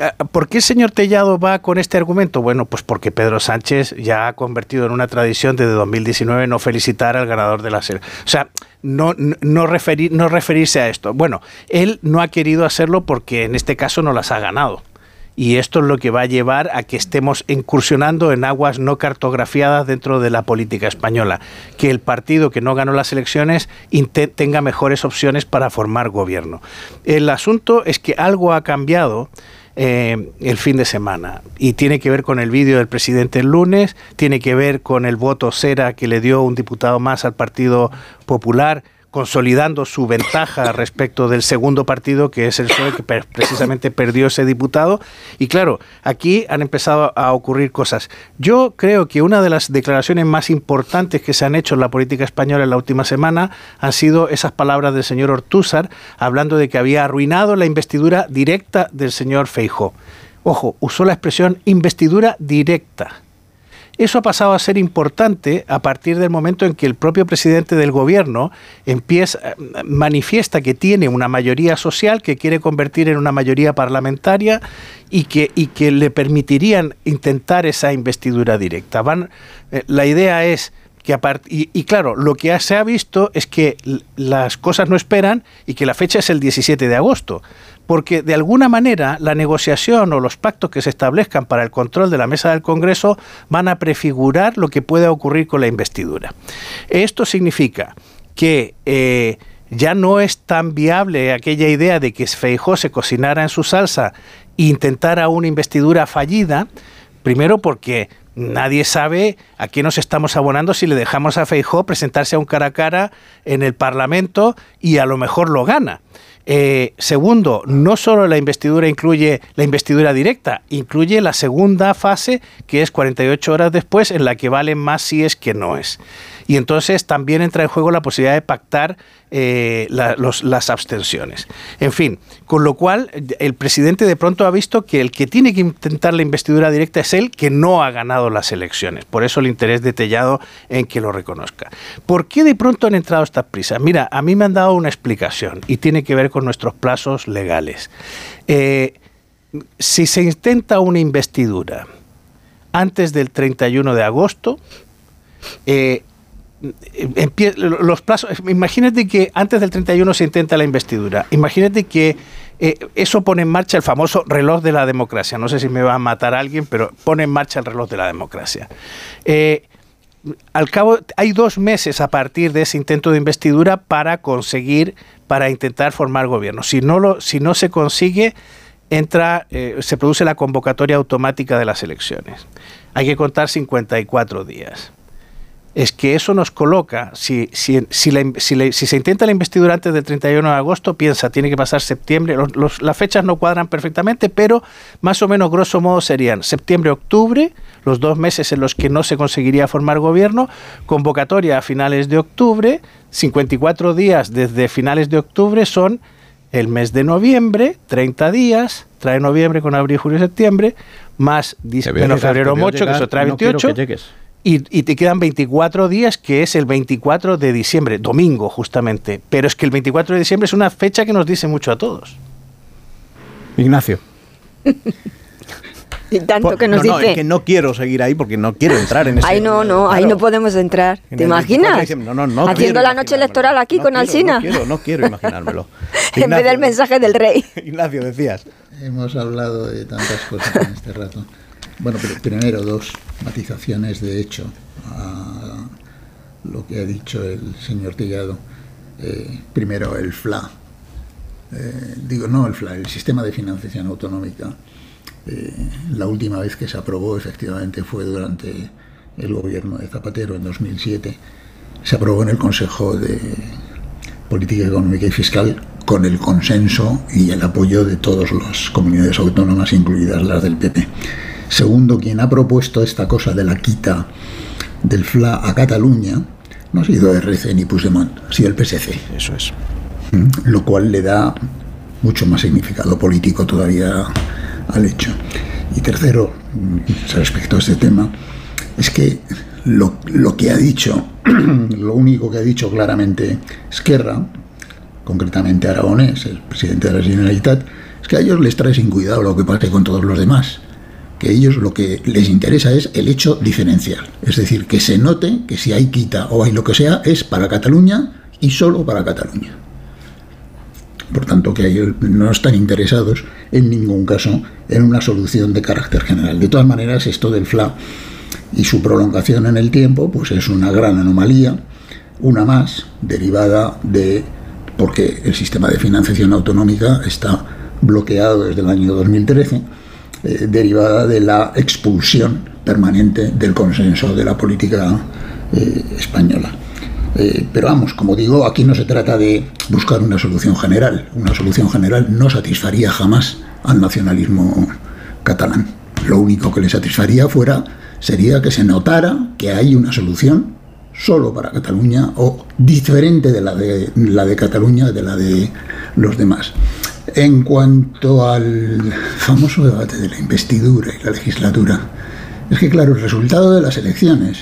Eh, ¿Por qué el señor Tellado va con este argumento? Bueno, pues porque Pedro Sánchez ya ha convertido en una tradición desde 2019 no felicitar al ganador de la serie. O sea, no, no, referir, no referirse a esto. Bueno, él no ha querido hacerlo porque en este caso no las ha ganado y esto es lo que va a llevar a que estemos incursionando en aguas no cartografiadas dentro de la política española, que el partido que no ganó las elecciones tenga mejores opciones para formar gobierno. El asunto es que algo ha cambiado. Eh, el fin de semana. Y tiene que ver con el vídeo del presidente el lunes, tiene que ver con el voto cera que le dio un diputado más al Partido Popular consolidando su ventaja respecto del segundo partido, que es el PSOE, que precisamente perdió ese diputado. Y claro, aquí han empezado a ocurrir cosas. Yo creo que una de las declaraciones más importantes que se han hecho en la política española en la última semana han sido esas palabras del señor Ortúzar, hablando de que había arruinado la investidura directa del señor Feijó. Ojo, usó la expresión investidura directa eso ha pasado a ser importante a partir del momento en que el propio presidente del gobierno empieza, manifiesta que tiene una mayoría social que quiere convertir en una mayoría parlamentaria y que, y que le permitirían intentar esa investidura directa. Van, eh, la idea es que y, y, claro, lo que se ha visto es que las cosas no esperan y que la fecha es el 17 de agosto porque de alguna manera la negociación o los pactos que se establezcan para el control de la mesa del Congreso van a prefigurar lo que pueda ocurrir con la investidura. Esto significa que eh, ya no es tan viable aquella idea de que Feijó se cocinara en su salsa e intentara una investidura fallida, primero porque nadie sabe a qué nos estamos abonando si le dejamos a Feijó presentarse a un cara a cara en el Parlamento y a lo mejor lo gana. Eh, segundo, no solo la investidura incluye la investidura directa, incluye la segunda fase, que es 48 horas después, en la que vale más si es que no es. Y entonces también entra en juego la posibilidad de pactar eh, las abstenciones. En fin, con lo cual el presidente de pronto ha visto que el que tiene que intentar la investidura directa es él que no ha ganado las elecciones. Por eso el interés detallado en que lo reconozca. ¿Por qué de pronto han entrado estas prisas? Mira, a mí me han dado una explicación y tiene que ver con nuestros plazos legales. Eh, si se intenta una investidura antes del 31 de agosto, eh, los plazos, imagínate que antes del 31 se intenta la investidura, imagínate que eh, eso pone en marcha el famoso reloj de la democracia, no sé si me va a matar alguien, pero pone en marcha el reloj de la democracia. Eh, al cabo, hay dos meses a partir de ese intento de investidura para conseguir, para intentar formar gobierno. Si no, lo, si no se consigue, entra, eh, se produce la convocatoria automática de las elecciones. Hay que contar 54 días es que eso nos coloca, si, si, si, se intenta la investidura antes del 31 de agosto, piensa, tiene que pasar septiembre, las fechas no cuadran perfectamente, pero más o menos grosso modo serían septiembre-octubre, los dos meses en los que no se conseguiría formar gobierno, convocatoria a finales de octubre, 54 días desde finales de octubre son el mes de noviembre, 30 días, trae noviembre con abril, julio y septiembre, más febrero, febrero 8, que eso trae 28 y, y, te quedan 24 días, que es el 24 de diciembre, domingo justamente. Pero es que el 24 de diciembre es una fecha que nos dice mucho a todos. Ignacio. [laughs] Y tanto que nos no, no, dice. es que no quiero seguir ahí porque no quiero entrar en [laughs] ese. Ay, no, no, ahí no podemos entrar. En ¿Te el 24 de imaginas? diciembre. No, no, no Haciendo la noche electoral aquí con quiero, Alsina. No quiero, no quiero imaginármelo. [laughs] en vez del mensaje del rey. Ignacio, decías. Hemos hablado de tantas cosas en este rato. Bueno, primero dos matizaciones de hecho a lo que ha dicho el señor Tellado. Eh, primero, el FLA. Eh, digo, no el FLA, el Sistema de Financiación Autonómica. Eh, la última vez que se aprobó efectivamente fue durante el gobierno de Zapatero en 2007. Se aprobó en el Consejo de Política Económica y Fiscal con el consenso y el apoyo de todas las comunidades autónomas, incluidas las del PP. Segundo, quien ha propuesto esta cosa de la quita del FLA a Cataluña no ha sido RC ni Puigdemont, ha sido el PSC. Eso es. Lo cual le da mucho más significado político todavía al hecho. Y tercero, respecto a este tema, es que lo, lo que ha dicho, [clears throat] lo único que ha dicho claramente Esquerra, concretamente Aragonés, el presidente de la Generalitat, es que a ellos les trae sin cuidado lo que pase con todos los demás. Que ellos lo que les interesa es el hecho diferencial. Es decir, que se note que si hay quita o hay lo que sea, es para Cataluña y solo para Cataluña. Por tanto, que ellos no están interesados en ningún caso en una solución de carácter general. De todas maneras, esto del FLA y su prolongación en el tiempo, pues es una gran anomalía, una más derivada de porque el sistema de financiación autonómica está bloqueado desde el año 2013, eh, derivada de la expulsión permanente del consenso de la política eh, española. Eh, pero vamos, como digo, aquí no se trata de buscar una solución general. Una solución general no satisfaría jamás al nacionalismo catalán. Lo único que le satisfaría fuera sería que se notara que hay una solución solo para Cataluña o diferente de la de la de Cataluña de la de los demás. En cuanto al famoso debate de la investidura y la legislatura, es que claro, el resultado de las elecciones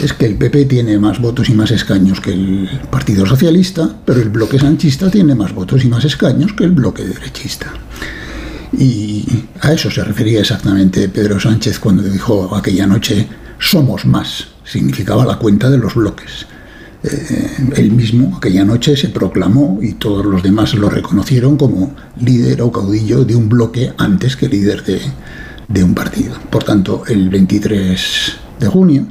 es que el PP tiene más votos y más escaños que el Partido Socialista, pero el bloque sanchista tiene más votos y más escaños que el bloque derechista. Y a eso se refería exactamente Pedro Sánchez cuando dijo aquella noche, somos más, significaba la cuenta de los bloques. Eh, él mismo aquella noche se proclamó y todos los demás lo reconocieron como líder o caudillo de un bloque antes que líder de, de un partido. Por tanto, el 23 de junio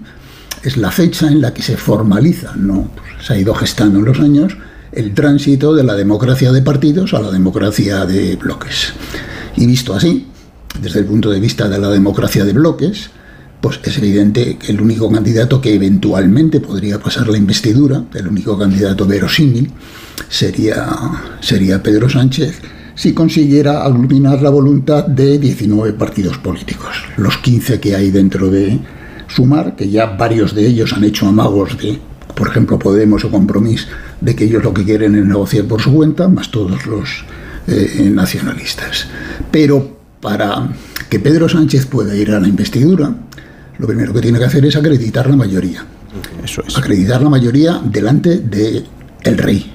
es la fecha en la que se formaliza, no se ha ido gestando en los años, el tránsito de la democracia de partidos a la democracia de bloques. Y visto así, desde el punto de vista de la democracia de bloques, pues es evidente que el único candidato que eventualmente podría pasar la investidura, el único candidato verosímil, sería, sería Pedro Sánchez, si consiguiera aglutinar la voluntad de 19 partidos políticos, los 15 que hay dentro de Sumar, que ya varios de ellos han hecho amagos de, por ejemplo, Podemos o Compromís, de que ellos lo que quieren es negociar por su cuenta, más todos los eh, nacionalistas. Pero para que Pedro Sánchez pueda ir a la investidura, lo primero que tiene que hacer es acreditar la mayoría. Eso es. Acreditar la mayoría delante del el rey.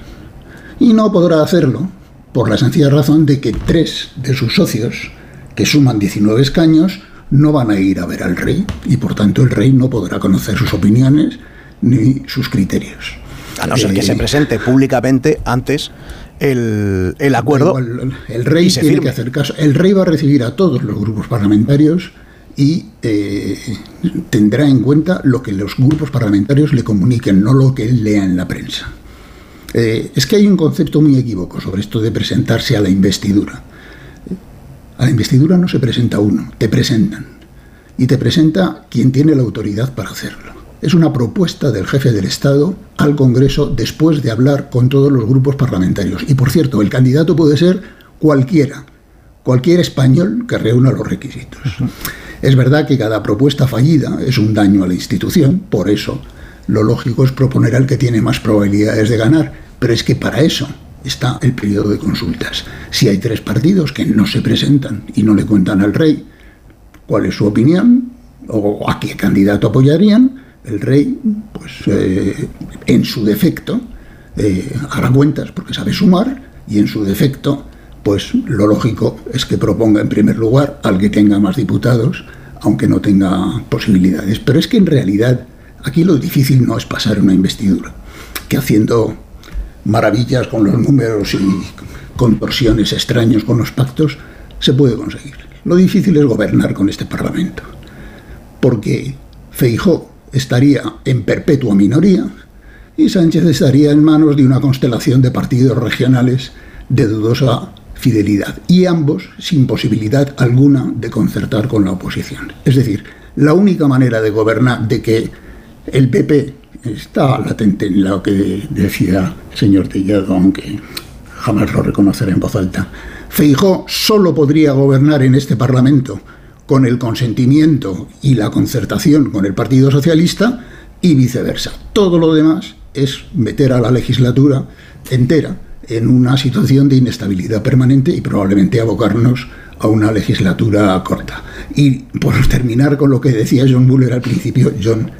Y no podrá hacerlo por la sencilla razón de que tres de sus socios, que suman 19 escaños, no van a ir a ver al rey y por tanto el rey no podrá conocer sus opiniones ni sus criterios. A no ser que Eh, se presente públicamente antes el, el acuerdo. El, el rey tiene firme. que hacer caso. El rey va a recibir a todos los grupos parlamentarios y eh, tendrá en cuenta lo que los grupos parlamentarios le comuniquen, no lo que él lea en la prensa. Eh, es que hay un concepto muy equívoco sobre esto de presentarse a la investidura. A la investidura no se presenta uno, te presentan. Y te presenta quien tiene la autoridad para hacerlo. Es una propuesta del jefe del Estado al Congreso después de hablar con todos los grupos parlamentarios. Y por cierto, el candidato puede ser cualquiera, cualquier español que reúna los requisitos. Es verdad que cada propuesta fallida es un daño a la institución, por eso lo lógico es proponer al que tiene más probabilidades de ganar, pero es que para eso está el periodo de consultas. Si hay tres partidos que no se presentan y no le cuentan al rey cuál es su opinión, o a qué candidato apoyarían, el rey, pues eh, en su defecto, eh, hará cuentas porque sabe sumar y en su defecto, pues lo lógico es que proponga en primer lugar al que tenga más diputados, aunque no tenga posibilidades. Pero es que en realidad aquí lo difícil no es pasar una investidura, que haciendo maravillas con los números y contorsiones extraños con los pactos se puede conseguir. Lo difícil es gobernar con este Parlamento, porque Feijó estaría en perpetua minoría y Sánchez estaría en manos de una constelación de partidos regionales de dudosa fidelidad y ambos sin posibilidad alguna de concertar con la oposición. Es decir, la única manera de gobernar, de que el PP está latente en lo que decía el señor Tellado, aunque jamás lo reconocerá en voz alta. Feijó solo podría gobernar en este Parlamento con el consentimiento y la concertación con el Partido Socialista y viceversa. Todo lo demás es meter a la legislatura entera en una situación de inestabilidad permanente y probablemente abocarnos a una legislatura corta. Y por terminar con lo que decía John Buller al principio, John,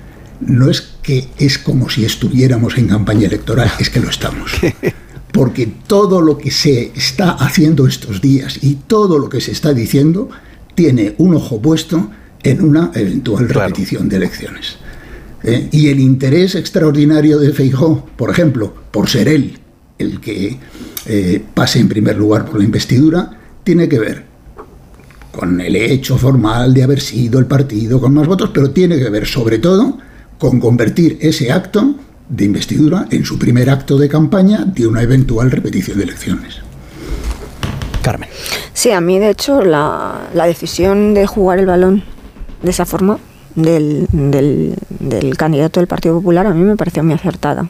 no es que es como si estuviéramos en campaña electoral, es que lo estamos. [laughs] Porque todo lo que se está haciendo estos días y todo lo que se está diciendo tiene un ojo puesto en una eventual repetición de elecciones. Eh, y el interés extraordinario de Feijó, por ejemplo, por ser él el que eh, pase en primer lugar por la investidura, tiene que ver con el hecho formal de haber sido el partido con más votos, pero tiene que ver sobre todo con convertir ese acto de investidura en su primer acto de campaña de una eventual repetición de elecciones. Carmen. Sí, a mí de hecho la, la decisión de jugar el balón de esa forma del, del, candidato del Partido Popular a mí me pareció muy acertada.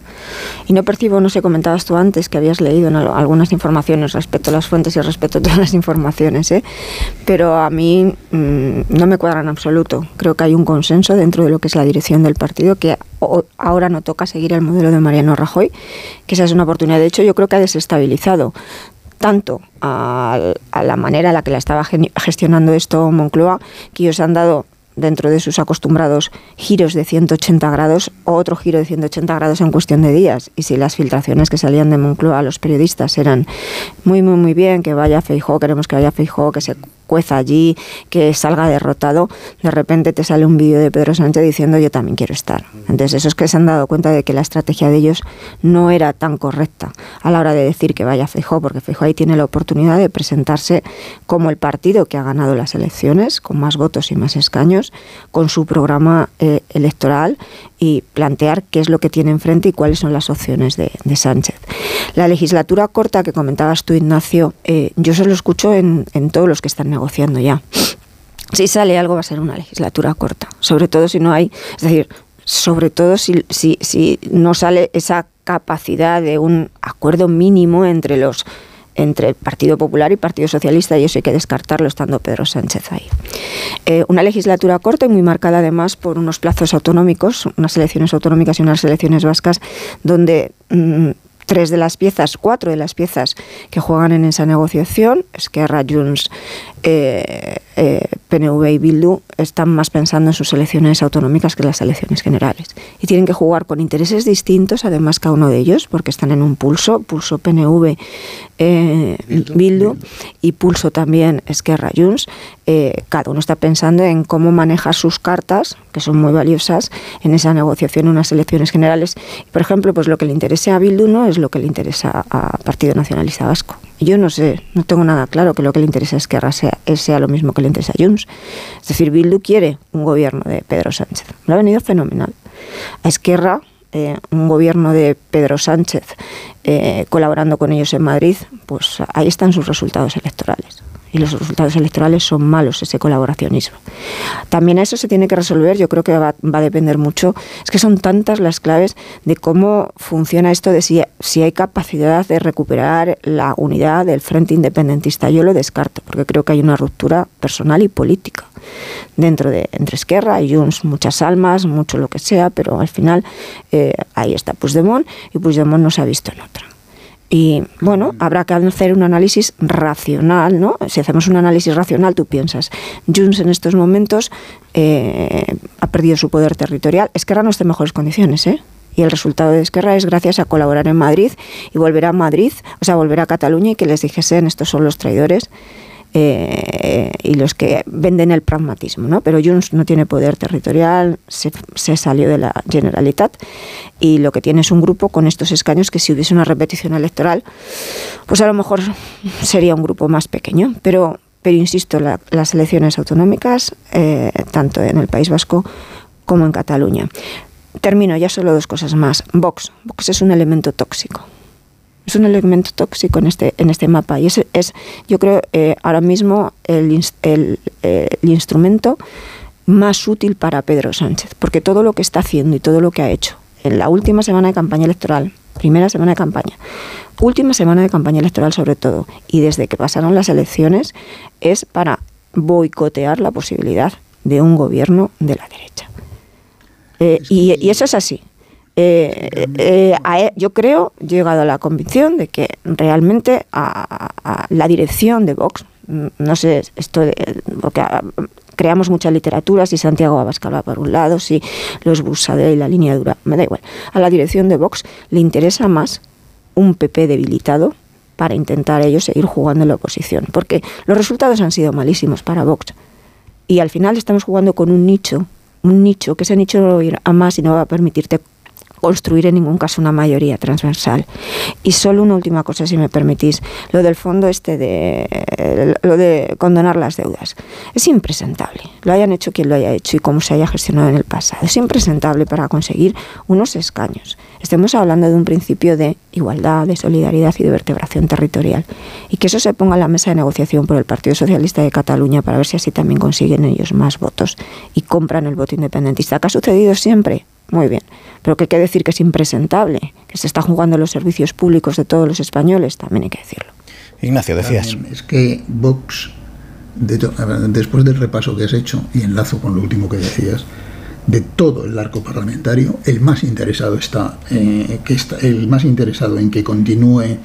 Y no percibo, no sé, comentabas tú antes que habías leído algunas informaciones respecto a las fuentes y respecto a todas las informaciones, ¿eh? pero a mí mmm, no me cuadra en absoluto. Creo que hay un consenso dentro de lo que es la dirección del partido que ahora no toca seguir el modelo de Mariano Rajoy, que esa es una oportunidad. De hecho, yo creo que ha desestabilizado tanto a, a, la manera en la que la estaba gestionando esto Moncloa, que ellos han dado dentro de sus acostumbrados giros de 180 grados, otro giro de 180 grados en cuestión de días. Y si las filtraciones que salían de Moncloa a los periodistas eran muy, muy, muy bien, que vaya Feijó, queremos que vaya Feijó, que se cueza allí, que salga derrotado, de repente te sale un vídeo de Pedro Sánchez diciendo yo también quiero estar. Entonces eso es que se han dado cuenta de que la estrategia de ellos no era tan correcta a la hora de decir que vaya Feijó, porque Feijó ahí tiene la oportunidad de presentarse como el partido que ha ganado las elecciones, con más votos y más escaños, con su programa eh, electoral y plantear qué es lo que tiene enfrente y cuáles son las opciones de, Sánchez. La legislatura corta que comentabas tú, Ignacio, eh, yo se lo escucho en, todos los que están negociando ya. Si sale algo va a ser una legislatura corta, sobre todo si no hay, es decir, sobre todo si no sale esa capacidad de un acuerdo mínimo entre los entre Partido Popular y Partido Socialista, y eso hay que descartarlo estando Pedro Sánchez ahí. Eh, una legislatura corta y muy marcada además por unos plazos autonómicos, unas elecciones autonómicas y unas elecciones vascas, donde mmm, tres de las piezas, cuatro de las piezas que juegan en esa negociación, Esquerra, Junts, eh, eh, PNV y Bildu, están más pensando en sus elecciones autonómicas que en las elecciones generales. Y tienen que jugar con intereses distintos, además cada uno de ellos, porque están en un pulso, pulso PNV, eh, Bildu, Bildu, y pulso también Esquerra, Junts. Eh, cada uno está pensando en cómo manejar sus cartas, que son muy valiosas, en esa negociación en unas elecciones generales. Por ejemplo, pues lo que le interesa a Bildu no es lo que le interesa a Partido Nacionalista Vasco. Yo no sé, no tengo nada claro que lo que le interesa a Esquerra sea, sea lo mismo que le interesa a Junts. Es decir, Bildu quiere un gobierno de Pedro Sánchez. Le ha venido fenomenal. A Esquerra, eh, un gobierno de Pedro Sánchez eh, colaborando con ellos en Madrid, pues ahí están sus resultados electorales y los resultados electorales son malos, ese colaboracionismo. También a eso se tiene que resolver, yo creo que va, va, a depender mucho, es que son tantas las claves de cómo funciona esto, de si, si hay capacidad de recuperar la unidad del Frente Independentista. Yo lo descarto, porque creo que hay una ruptura personal y política dentro de entre Esquerra y Junts, muchas almas, mucho lo que sea, pero al final eh, ahí está Puigdemont y Puigdemont no se ha visto en otra Y bueno, habrá que hacer un análisis racional, ¿no? Si hacemos un análisis racional, tú piensas, Junts en estos momentos eh, ha perdido su poder territorial. Esquerra no está en mejores condiciones, ¿eh? Y el resultado de Esquerra es gracias a colaborar en Madrid y volver a Madrid, o sea, volver a Cataluña y que les dijesen estos son los traidores eh, y los que venden el pragmatismo, ¿no? Pero Junts no tiene poder territorial, se, salió de la Generalitat y lo que tiene es un grupo con estos escaños que si hubiese una repetición electoral, pues a lo mejor sería un grupo más pequeño, pero pero insisto, las elecciones autonómicas, eh, tanto en el País Vasco como en Cataluña. Termino ya solo dos cosas más. Vox. Vox es un elemento tóxico es un elemento tóxico en este, en este mapa y es, es yo creo, eh, ahora mismo el, el, eh, el, instrumento más útil para Pedro Sánchez, porque todo lo que está haciendo y todo lo que ha hecho en la última semana de campaña electoral, primera semana de campaña, última semana de campaña electoral sobre todo, y desde que pasaron las elecciones, es para boicotear la posibilidad de un gobierno de la derecha. Eh, y, y eso es así. Eh, eh, yo creo, he llegado a la convicción de que realmente a, la dirección de Vox, mm, no sé, esto porque ah, creamos mucha literatura, si Santiago Abascal va por un lado, si los Busade y la línea dura, me da igual. A la dirección de Vox le interesa más un PP debilitado para intentar ellos seguir jugando en la oposición, porque los resultados han sido malísimos para Vox. Y al final estamos jugando con un nicho, un nicho, que ese nicho no va a ir a más y no va a permitirte construir en ningún caso una mayoría transversal. Y solo una última cosa, si me permitís, lo del fondo este de lo de condonar las deudas. Es impresentable, lo hayan hecho quien lo haya hecho y cómo se haya gestionado en el pasado. Es impresentable para conseguir unos escaños. Estemos hablando de un principio de igualdad, de solidaridad y de vertebración territorial. Y que eso se ponga en la mesa de negociación por el Partido Socialista de Cataluña para ver si así también consiguen ellos más votos y compran el voto independentista, que ha sucedido siempre muy bien. Pero que hay que decir que es impresentable, que se está jugando los servicios públicos de todos los españoles, también hay que decirlo. Ignacio, decías. es que Vox, después del repaso que has hecho, y enlazo con lo último que decías, de todo el arco parlamentario, el más interesado está, eh, que está el más interesado en que continúe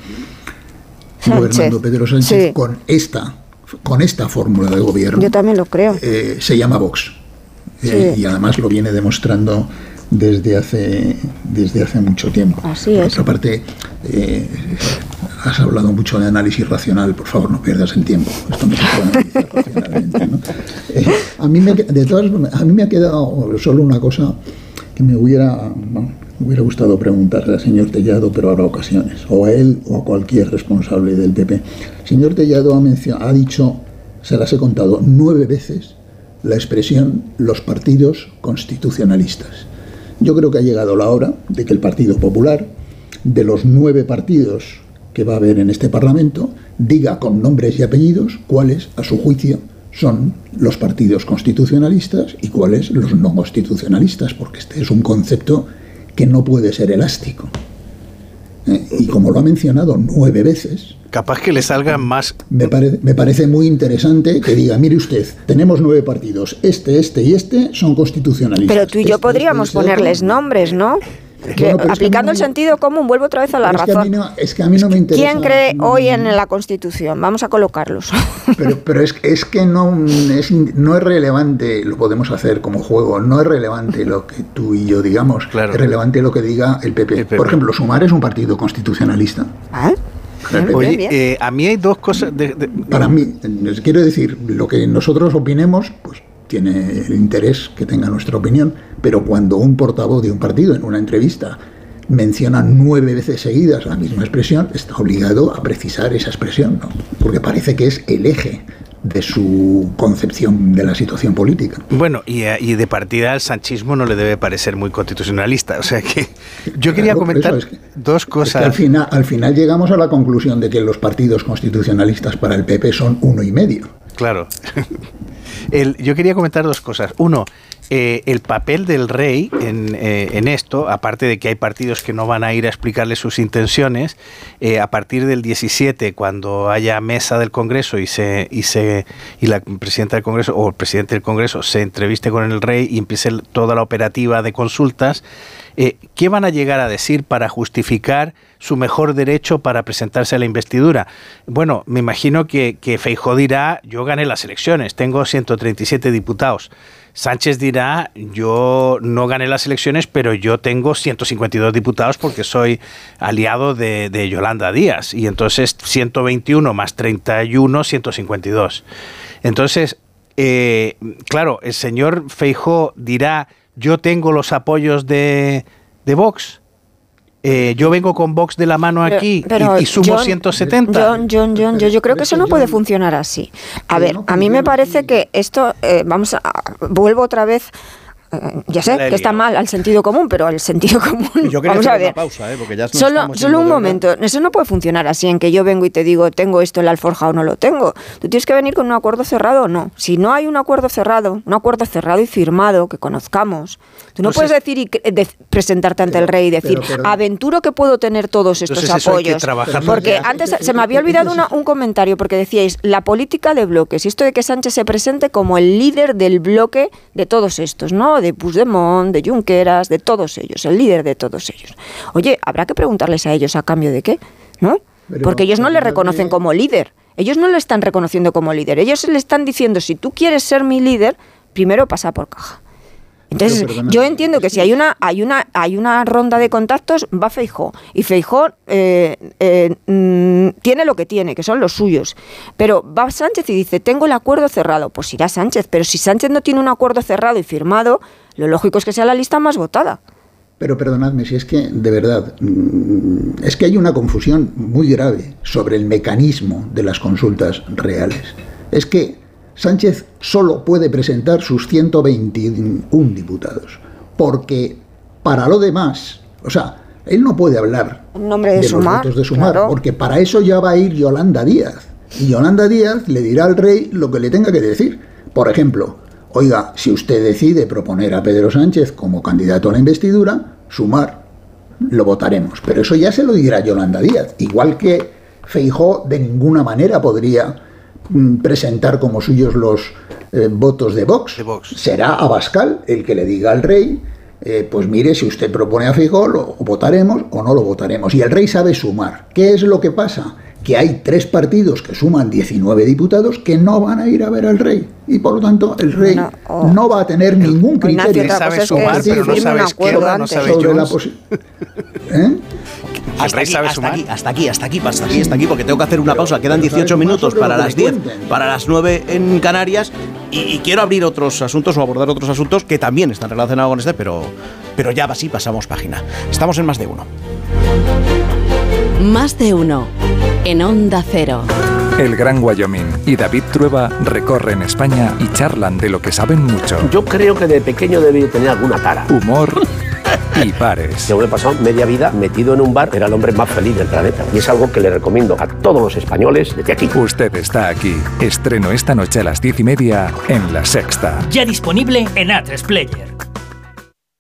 gobernando Pedro Sánchez con esta con esta fórmula de gobierno. Yo también lo creo. Eh, se llama Vox. Eh, y además lo viene demostrando desde hace, desde hace mucho tiempo. Así es. Por otra parte, eh, has hablado mucho de análisis racional, por favor, no pierdas el tiempo. Esto no se puede analizar [laughs] racionalmente. Eh, a, mí me, de todas, a mí me ha quedado solo una cosa que me hubiera, hubiera gustado preguntarle al señor Tellado, pero habrá ocasiones, o a él o a cualquier responsable del PP. El señor Tellado ha, ha dicho, se las he contado nueve veces, la expresión los partidos constitucionalistas. Yo creo que ha llegado la hora de que el Partido Popular, de los nueve partidos que va a haber en este Parlamento, diga con nombres y apellidos cuáles, a su juicio, son los partidos constitucionalistas y cuáles los no constitucionalistas, porque este es un concepto que no puede ser elástico. Eh, y como lo ha mencionado nueve veces, capaz que le salgan más. Me, me, parece muy interesante que diga, mire usted, tenemos nueve partidos, este, este y este son constitucionalistas. Pero tú y yo este, podríamos este, ponerles nombres, ¿no? Aplicando el sentido común, vuelvo otra vez a la razón. es que a mí no me interesa. ¿Quién cree hoy en la Constitución? Vamos a colocarlos. [laughs] Pero, pero es, es, que no es, no es relevante, lo podemos hacer como juego, no es relevante lo que tú y yo digamos, claro. es relevante lo que diga el PP. el PP. Por ejemplo, Sumar es un partido constitucionalista. ¿Ah? Oye, eh, a mí hay dos cosas. De, de... Para mí, quiero decir, lo que nosotros opinemos, pues tiene el interés que tenga nuestra opinión, pero cuando un portavoz de un partido en una entrevista menciona nueve veces seguidas la misma expresión, está obligado a precisar esa expresión, ¿no? porque parece que es el eje de su concepción de la situación política. Bueno, y, y, de partida al sanchismo no le debe parecer muy constitucionalista. O sea que [laughs] yo quería Claro, comentar es que- dos Es que cosas. al, final, al final llegamos a la conclusión de que los partidos constitucionalistas para el PP son uno y medio. Claro. [laughs] El- yo quería comentar dos cosas. Uno, eh, el papel del rey en, eh, en esto, aparte de que hay partidos que no van a ir a explicarle sus intenciones, eh, a partir del 17, cuando haya mesa del Congreso y se y se y la presidenta del Congreso o el presidente del Congreso se entreviste con el rey y empiece toda la operativa de consultas, eh, ¿qué van a llegar a decir para justificar su mejor derecho para presentarse a la investidura. Bueno, me imagino que, que Feijó dirá, yo gané las elecciones, tengo 137 diputados. Sánchez dirá, yo no gané las elecciones, pero yo tengo 152 diputados porque soy aliado de, de Yolanda Díaz. Y entonces 121 más 31, 152. Entonces, eh, claro, el señor Feijó dirá, yo tengo los apoyos de, de Vox. Eh, yo vengo con Vox de la mano aquí y, y, sumo John, 170. John, John, John, yo, yo creo que eso no puede funcionar así. A ver, a mí me parece que esto, eh, vamos a, vuelvo otra vez ya sé que está mal al sentido común, pero al sentido común. [laughs] Yo vamos a ver. una pausa, ¿eh? porque ya Solo, solo un momento. Eso no puede funcionar así en que yo vengo y te digo, tengo esto en la alforja o no lo tengo. Tú tienes que venir con un acuerdo cerrado o no. Si no hay un acuerdo cerrado, un acuerdo cerrado y firmado que conozcamos, tú no puedes es- decir y de- presentarte ante el rey y decir, pero- pero- aventuro que puedo tener todos estos Entonces apoyos. Porque antes se me había olvidado una- un comentario porque decíais la política de bloques y esto de que Sánchez se presente como el líder del bloque de todos estos, ¿no? De Puigdemont, de Junqueras, de todos ellos, el líder de todos ellos. Oye, habrá que preguntarles a ellos a cambio de qué, ¿no? Pero, Porque ellos no le reconocen como líder. Ellos no le están reconociendo como líder. Ellos le están diciendo, si tú quieres ser mi líder, primero pasa por caja. Entonces, Pero, yo entiendo que si hay una, hay una, hay una ronda de contactos, va Feijó. Y Feijó eh, eh, mm, tiene lo que tiene, que son los suyos. Pero va Sánchez y dice, tengo el acuerdo cerrado. Pues irá Sánchez. Pero si Sánchez no tiene un acuerdo cerrado y firmado, lo lógico es que sea la lista más votada. Pero perdonadme, si es que, de verdad, mm, es que hay una confusión muy grave sobre el mecanismo de las consultas reales. Es que Sánchez solo puede presentar sus 121 diputados, porque para lo demás, o sea, él no puede hablar nombre de, de los votos de Sumar, claro. porque para eso ya va a ir Yolanda Díaz. Y Yolanda Díaz le dirá al rey lo que le tenga que decir. Por ejemplo, oiga, si usted decide proponer a Pedro Sánchez como candidato a la investidura, Sumar, lo votaremos. Pero eso ya se lo dirá Yolanda Díaz. Igual que Feijó de ninguna manera podría presentar como suyos los eh, votos de Vox. Será Abascal el que le diga al rey, eh, pues mire, si usted propone a Feijó, lo votaremos o no lo votaremos. Y el rey sabe sumar. ¿Qué es lo que pasa? Que hay tres partidos que suman 19 diputados que no van a ir a ver al rey. Y por lo tanto, el rey No, no, oh. va a tener ningún Ignacio, criterio. sabe sumar, pero no no sobre la [laughs] ¿Eh? Hasta aquí, sabe hasta sumar. aquí, hasta aquí, hasta aquí, hasta aquí, hasta aquí, porque tengo que hacer una pausa. Quedan pero 18 ¿sabes más minutos para las me 10, cuenten? para las 9 en Canarias, y, y quiero abrir otros asuntos o abordar otros asuntos que también están relacionados con este, pero, pero ya así pasamos página. Estamos en más de uno. Más de uno. En Onda Cero. El Gran Wyoming y David Trueba recorren España y charlan de lo que saben mucho. Yo creo que de pequeño debí tener alguna tara. Humor [laughs] y bares. Yo me he pasado media vida metido en un bar, era el hombre más feliz del planeta. Y es algo que le recomiendo a todos los españoles desde aquí. Usted está aquí. Estreno esta noche a las diez y media en La Sexta. Ya disponible en A3 Player.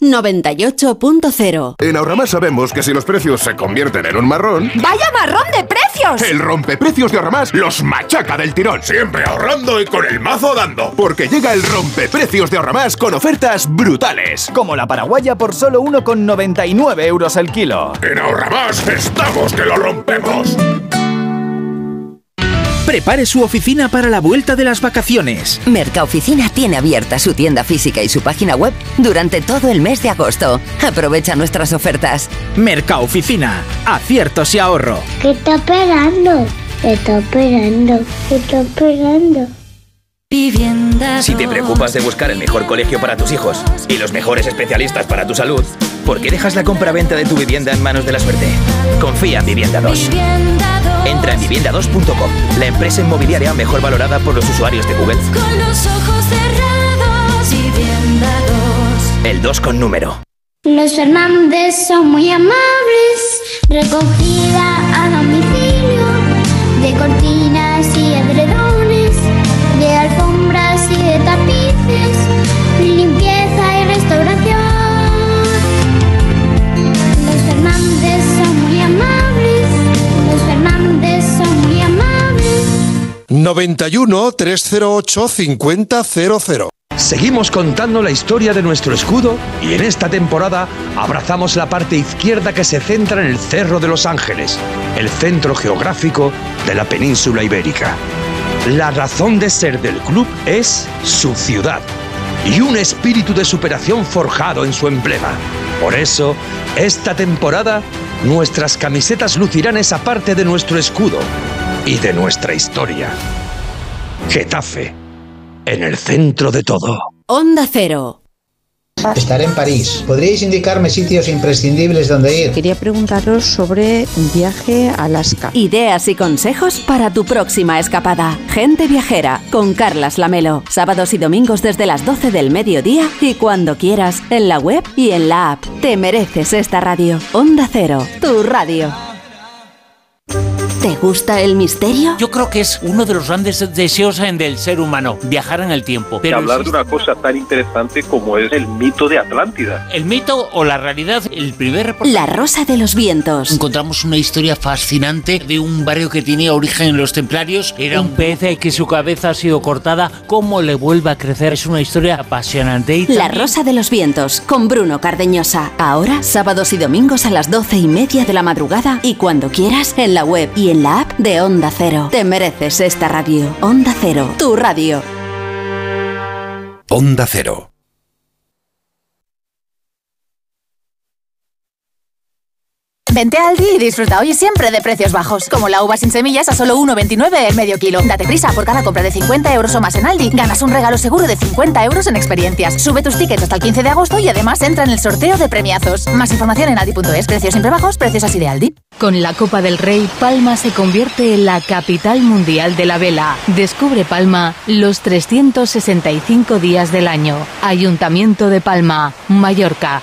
98.0. En Ahorramás sabemos que si los precios se convierten en un marrón, ¡Vaya marrón de precios! el rompeprecios de Ahorramás los machaca del tirón. Siempre ahorrando y con el mazo dando. Porque llega el rompeprecios de Ahorramás con ofertas brutales. Como la paraguaya por solo 1,99 euros el kilo. En Ahorramás estamos que lo rompemos. Prepare su oficina para la vuelta de las vacaciones. Mercaoficina tiene abierta su tienda física y su página web durante todo el mes de agosto. Aprovecha nuestras ofertas. Mercaoficina, aciertos y ahorro. ¿Qué está esperando? ¿Qué está esperando? ¿Qué está esperando? Si te preocupas de buscar el mejor colegio para tus hijos y los mejores especialistas para tu salud, ¿por qué dejas la compra-venta de tu vivienda en manos de la suerte? Confía en Vivienda 2. Entra en vivienda2.com, la empresa inmobiliaria mejor valorada por los usuarios de Google. Con los ojos cerrados, vivienda 2. El 2 con número. Los Fernández son muy amables, recogida a domicilio, de cortinas y edredones, 91 308 5000. Seguimos contando la historia de nuestro escudo y en esta temporada abrazamos la parte izquierda que se centra en el Cerro de los Ángeles, el centro geográfico de la península ibérica. La razón de ser del club es su ciudad y un espíritu de superación forjado en su emblema. Por eso, esta temporada, nuestras camisetas lucirán esa parte de nuestro escudo y de nuestra historia. Getafe, en el centro de todo. Onda Cero. Estaré en París. ¿Podríais indicarme sitios imprescindibles donde ir? Quería preguntaros sobre un viaje a Alaska. Ideas y consejos para tu próxima escapada. Gente viajera con Carlas Lamelo. Sábados y domingos desde las 12 del mediodía y cuando quieras en la web y en la app. Te mereces esta radio. Onda Cero, tu radio. ¿Te gusta el misterio? Yo creo que es uno de los grandes deseos en del ser humano, viajar en el tiempo. Pero hablar de una cosa tan interesante como es el mito de Atlántida. El mito o la realidad, el primer reportaje. La Rosa de los Vientos. Encontramos una historia fascinante de un barrio que tenía origen en los templarios. Era un pez que su cabeza ha sido cortada. ¿Cómo le vuelve a crecer? Es una historia apasionante. Y La Rosa de los Vientos con Bruno Cardeñosa. Ahora, sábados y domingos a las 12 y media de la madrugada y cuando quieras en la web y en la app de Onda Cero. Te mereces esta radio. Onda Cero, tu radio. Onda Cero. Vente a Aldi y disfruta hoy siempre de precios bajos. Como la uva sin semillas a solo 1,29 el medio kilo. Date prisa, por cada compra de 50 euros o más en Aldi, ganas un regalo seguro de 50 euros en experiencias. Sube tus tickets hasta el 15 de agosto y además entra en el sorteo de premiazos. Más información en aldi.es. Precios siempre bajos, precios así de Aldi. Con la Copa del Rey, Palma se convierte en la capital mundial de la vela. Descubre Palma los 365 días del año. Ayuntamiento de Palma, Mallorca.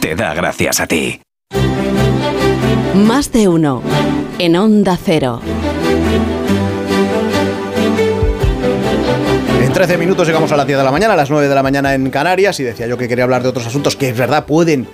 te da gracias a ti. Más de uno. En Onda Cero. En 13 minutos llegamos a las 10 de la mañana, a las 9 de la mañana en Canarias, y decía yo que quería hablar de otros asuntos que es verdad pueden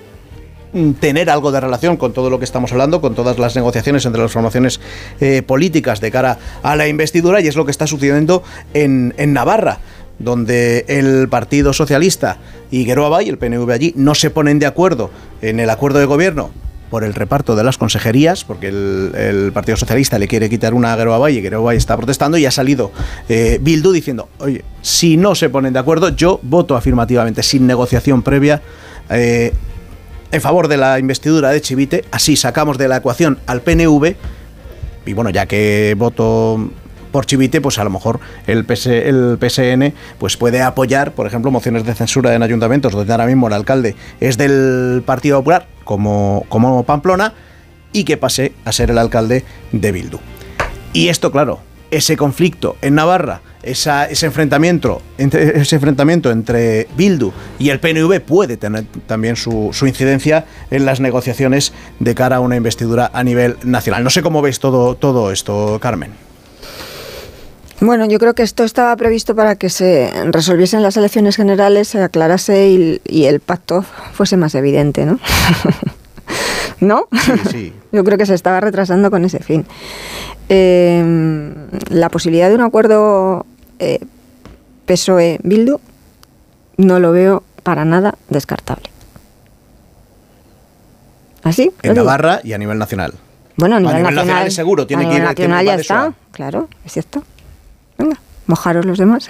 mm, tener algo de relación con todo lo que estamos hablando, con todas las negociaciones entre las formaciones eh, políticas de cara a la investidura, y es lo que está sucediendo en, en Navarra donde el Partido Socialista y Geroa y el PNV allí, no se ponen de acuerdo en el acuerdo de gobierno por el reparto de las consejerías, porque el, Partido Socialista le quiere quitar una a Geroa y Geroa está protestando y ha salido eh, Bildu diciendo, oye, si no se ponen de acuerdo, yo voto afirmativamente, sin negociación previa, eh, en favor de la investidura de Chivite, así sacamos de la ecuación al PNV, y bueno, ya que voto por Chivite, pues a lo mejor el, PS, PSN pues puede apoyar, por ejemplo, mociones de censura en ayuntamientos donde ahora mismo el alcalde es del Partido Popular, como, como Pamplona, y que pase a ser el alcalde de Bildu. Y esto, claro, ese conflicto en Navarra, ese, enfrentamiento, entre, ese enfrentamiento entre Bildu y el PNV puede tener también su, su, incidencia en las negociaciones de cara a una investidura a nivel nacional. No sé cómo veis todo, todo esto, Carmen. Bueno, yo creo que esto estaba previsto para que se resolviesen las elecciones generales, se aclarase y, y el pacto fuese más evidente, ¿no? [laughs] ¿No? Sí, sí. [laughs] Yo creo que se estaba retrasando con ese fin. Eh, la posibilidad de un acuerdo eh, PSOE-Bildu no lo veo para nada descartable. ¿Así? En Navarra y a nivel nacional. Bueno, a nivel, a nivel nacional, nacional es seguro, tiene a que ir nacional ya está, claro, es cierto. Venga, mojaros los demás.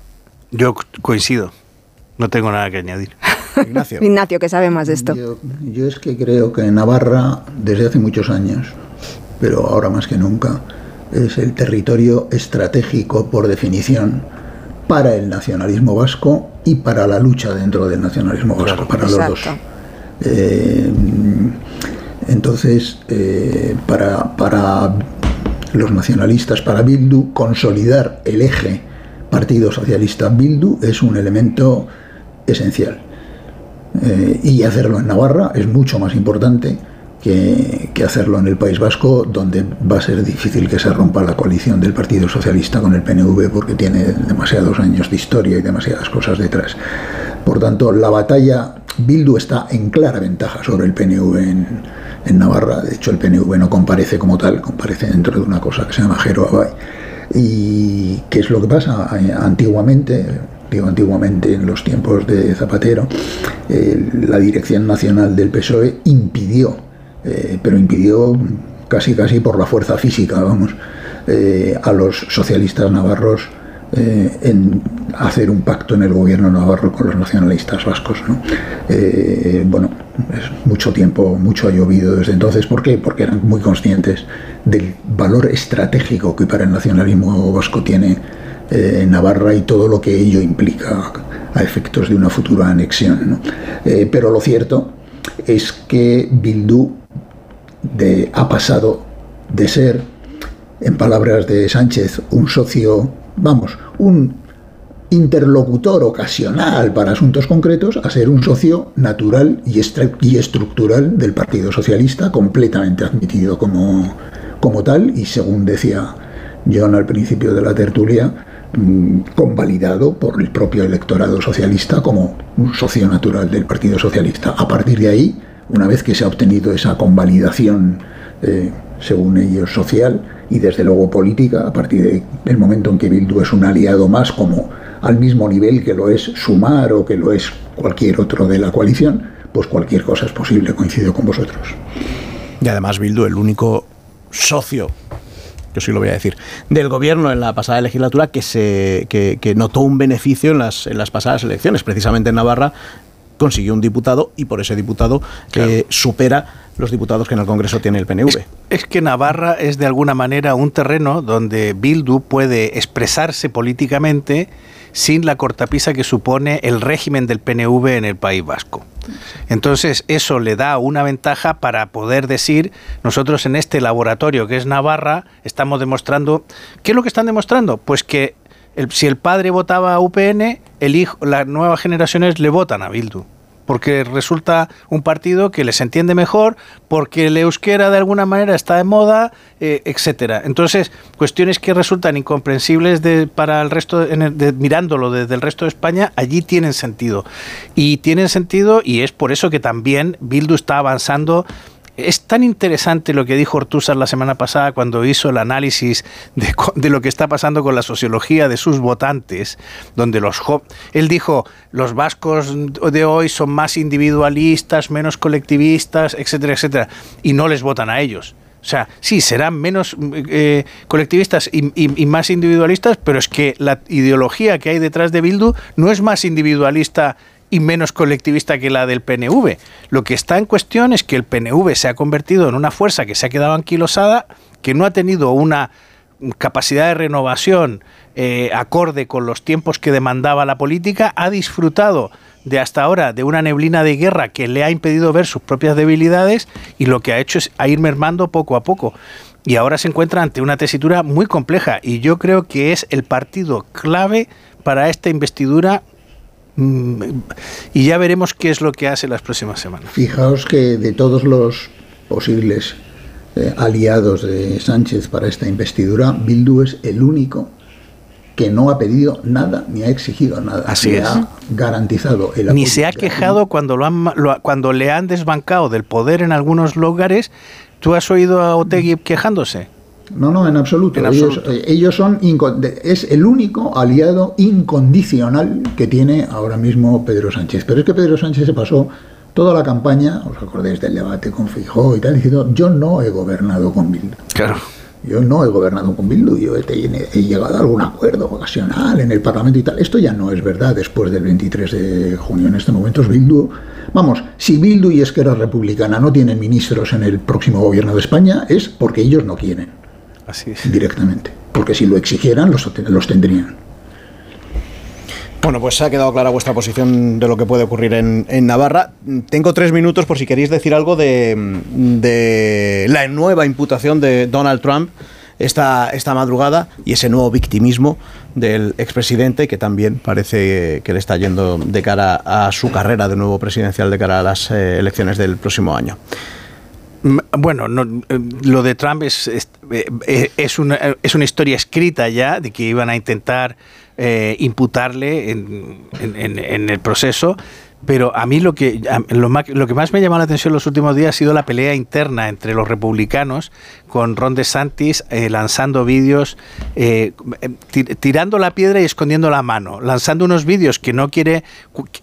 [laughs] Yo coincido, no tengo nada que añadir. [laughs] Ignacio. Ignacio, que sabe más de esto. Yo, yo, es que creo que Navarra, desde hace muchos años, pero ahora más que nunca es el territorio estratégico por definición para el nacionalismo vasco y para la lucha dentro del nacionalismo vasco, para los dos. Eh, entonces, eh, para, para los nacionalistas, para Bildu, consolidar el eje Partido Socialista Bildu es un elemento esencial. Eh, y hacerlo en Navarra es mucho más importante que, que, hacerlo en el País Vasco, donde va a ser difícil que se rompa la coalición del Partido Socialista con el PNV porque tiene demasiados años de historia y demasiadas cosas detrás. Por tanto, la batalla Bildu está en clara ventaja sobre el PNV en, Navarra. De hecho, el PNV no comparece como tal, comparece dentro de una cosa que se llama Jero Abay. ¿Y qué es lo que pasa? Antiguamente, digo antiguamente en los tiempos de Zapatero, eh, la Dirección Nacional del PSOE impidió, eh, pero impidió casi casi por la fuerza física, vamos, eh, a los socialistas navarros eh, en hacer un pacto en el gobierno navarro con los nacionalistas vascos. Eh, bueno, es mucho tiempo, mucho ha llovido desde entonces. ¿Por qué? Porque eran muy conscientes del valor estratégico que para el nacionalismo vasco tiene eh, Navarra y todo lo que ello implica a efectos de una futura anexión. pero lo cierto es que Bildu de, ha pasado de ser, en palabras de Sánchez, un socio vamos, un interlocutor ocasional para asuntos concretos a ser un socio natural y, estructural del Partido Socialista, completamente admitido como, como tal y, según decía John al principio de la tertulia, mm, convalidado por el propio electorado socialista como un socio natural del Partido Socialista. A partir de ahí, una vez que se ha obtenido esa convalidación, eh, según ellos, social, y desde luego política, a partir del momento en que Bildu es un aliado más como al mismo nivel que lo es Sumar o que lo es cualquier otro de la coalición, pues cualquier cosa es posible, coincido con vosotros. Y además Bildu, el único socio yo sí lo voy a decir, del gobierno en la pasada legislatura que, se, que, notó un beneficio en las, en las pasadas elecciones. Precisamente en Navarra consiguió un diputado y por ese diputado que supera los diputados que en el Congreso tiene el PNV. Es, que Navarra es de alguna manera un terreno donde Bildu puede expresarse políticamente sin la cortapisa que supone el régimen del PNV en el País Vasco. Entonces eso le da una ventaja para poder decir, nosotros en este laboratorio que es Navarra estamos demostrando, ¿qué es lo que están demostrando? Pues que si el padre votaba a UPN, el hijo, las nuevas generaciones le votan a Bildu porque resulta un partido que les entiende mejor, porque el euskera de alguna manera está de moda, eh, etcétera. Entonces, cuestiones que resultan incomprensibles de, para el resto, mirándolo desde el resto de España, allí tienen sentido. Y tienen sentido y es por eso que también Bildu está avanzando es tan interesante lo que dijo Ortúzar la semana pasada cuando hizo el análisis de, lo que está pasando con la sociología de sus votantes, donde los él dijo los vascos de hoy son más individualistas, menos colectivistas, etcétera, etcétera, y no les votan a ellos. O sea, sí, serán menos eh, colectivistas y, y, más individualistas, pero es que la ideología que hay detrás de Bildu no es más individualista y menos colectivista que la del PNV. Lo que está en cuestión es que el PNV se ha convertido en una fuerza que se ha quedado anquilosada, que no ha tenido una capacidad de renovación eh, acorde con los tiempos que demandaba la política, ha disfrutado de hasta ahora de una neblina de guerra que le ha impedido ver sus propias debilidades y lo que ha hecho es ir mermando poco a poco. Y ahora se encuentra ante una tesitura muy compleja y yo creo que es el partido clave para esta investidura y ya veremos qué es lo que hace las próximas semanas. Fijaos que de todos los posibles eh, aliados de Sánchez para esta investidura, Bildu es el único que no ha pedido nada ni ha exigido nada. Así es. ha garantizado el Ni se ha quejado cuando, lo han, cuando le han desbancado del poder en algunos lugares. ¿Tú has oído a Otegui quejándose? No, no, en absoluto. Eh, ellos, son es el único aliado incondicional que tiene ahora mismo Pedro Sánchez. Pero es que Pedro Sánchez se pasó toda la campaña, os acordáis del debate con Fijó y tal, diciendo yo no he gobernado con Bildu. Claro. Yo no he gobernado con Bildu, yo he, he, llegado a algún acuerdo ocasional en el Parlamento y tal. Esto ya no es verdad después del 23 de junio. En este momento es Bildu. Vamos, si Bildu y Esquerra Republicana no tienen ministros en el próximo gobierno de España es porque ellos no quieren. Así es. Directamente. Porque si lo exigieran, los, los tendrían. Bueno, pues ha quedado clara vuestra posición de lo que puede ocurrir en, Navarra. Tengo tres minutos por si queréis decir algo de, de la nueva imputación de Donald Trump esta, esta madrugada y ese nuevo victimismo del expresidente que también parece que le está yendo de cara a su carrera de nuevo presidencial de cara a las eh, elecciones del próximo año. Bueno, eh, lo de Trump es, es, eh, es, una, es una historia escrita ya de que iban a intentar eh, imputarle en, el proceso. Pero a mí lo que, lo, más, lo que más me ha llamado la atención en los últimos días ha sido la pelea interna entre los republicanos con Ron DeSantis eh, lanzando vídeos, eh, tirando la piedra y escondiendo la mano, lanzando unos vídeos que no quiere,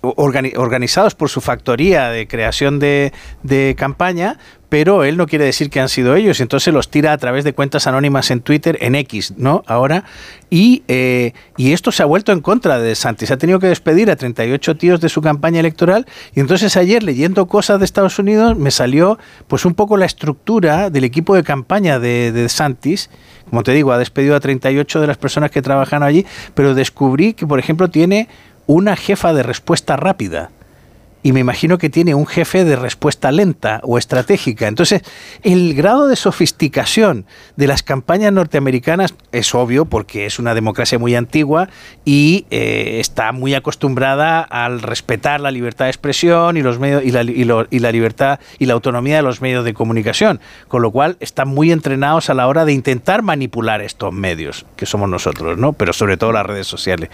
organizados por su factoría de creación de, de campaña, pero él no quiere decir que han sido ellos, entonces los tira a través de cuentas anónimas en Twitter, en X, ¿no? Ahora, y, eh, y esto se ha vuelto en contra de Santis. Ha tenido que despedir a 38 tíos de su campaña electoral, y entonces ayer, leyendo cosas de Estados Unidos, me salió pues un poco la estructura del equipo de campaña de, de Santis. Como te digo, ha despedido a 38 de las personas que trabajan allí, pero descubrí que, por ejemplo, tiene una jefa de respuesta rápida y me imagino que tiene un jefe de respuesta lenta o estratégica. Entonces, el grado de sofisticación de las campañas norteamericanas es obvio porque es una democracia muy antigua y eh, está muy acostumbrada al respetar la libertad de expresión y los medios y la, y la libertad y la autonomía de los medios de comunicación, con lo cual están muy entrenados a la hora de intentar manipular estos medios que somos nosotros, ¿no? Pero sobre todo las redes sociales.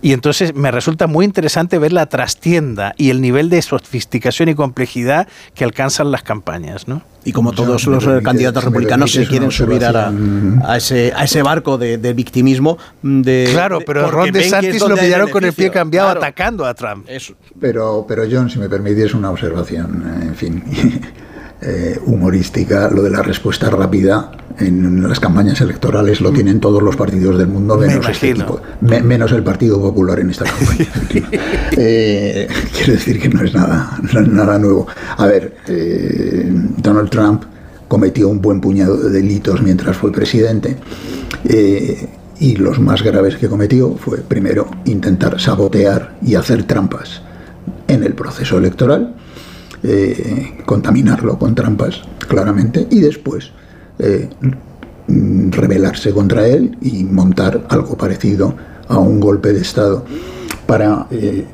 Y entonces me resulta muy interesante ver la trastienda y el nivel de sofisticación y complejidad que alcanzan las campañas, ¿no? Y como todos los candidatos republicanos se quieren subir a, a, ese, a ese barco de, victimismo. De, claro, pero Ron DeSantis lo pillaron con el pie cambiado atacando a Trump. Pero, pero John, si me permitís una observación, en fin. [laughs] Eh, humorística, lo de la respuesta rápida en las campañas electorales lo tienen todos los partidos del mundo, menos, este menos el Partido Popular en esta campaña. [laughs] eh, [laughs] quiero decir que no es nada, nada nuevo. A ver, eh, Donald Trump cometió un buen puñado de delitos mientras fue presidente. Y los más graves que cometió fue, primero, intentar sabotear y hacer trampas en el proceso electoral eh, contaminarlo con trampas, claramente, y después eh, rebelarse contra él y montar algo parecido a un golpe de Estado para eh,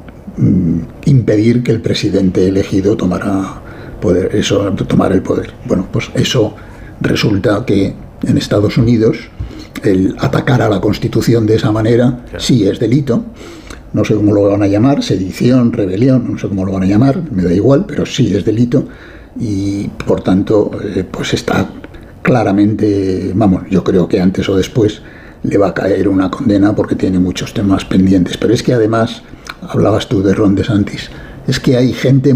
impedir que el presidente elegido tomara poder, eso, el poder. Bueno, pues eso resulta que en Estados Unidos el atacar a la Constitución de esa manera sí es delito no sé cómo lo van a llamar, sedición, rebelión, no sé cómo lo van a llamar, me da igual, pero sí es delito y por tanto eh, pues está claramente, vamos, yo creo que antes o después le va a caer una condena porque tiene muchos temas pendientes. Pero es que además, hablabas tú de Ron DeSantis, es que hay gente,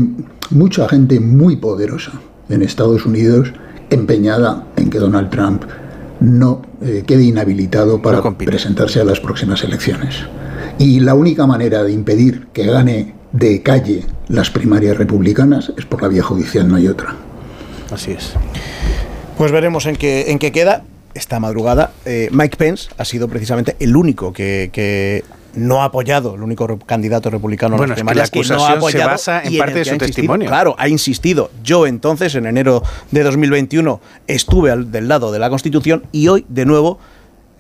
mucha gente muy poderosa en Estados Unidos empeñada en que Donald Trump no eh, quede inhabilitado para presentarse a las próximas elecciones. Y la única manera de impedir que gane de calle las primarias republicanas es por la vía judicial, no hay otra. Así es. Pues veremos en qué, en qué queda. Esta madrugada, eh, Mike Pence ha sido precisamente el único que, no ha apoyado, el único candidato republicano bueno, es que la acusación se basa en parte de su testimonio. Claro, ha insistido. Yo entonces, en enero de 2021, estuve del lado de la Constitución y hoy, de nuevo,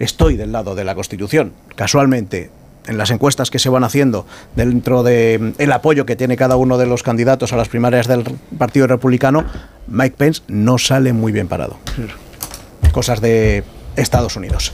estoy del lado de la Constitución. Casualmente, en las encuestas que se van haciendo dentro del el apoyo que tiene cada uno de los candidatos a las primarias del Partido Republicano, Mike Pence no sale muy bien parado. Cosas de Estados Unidos.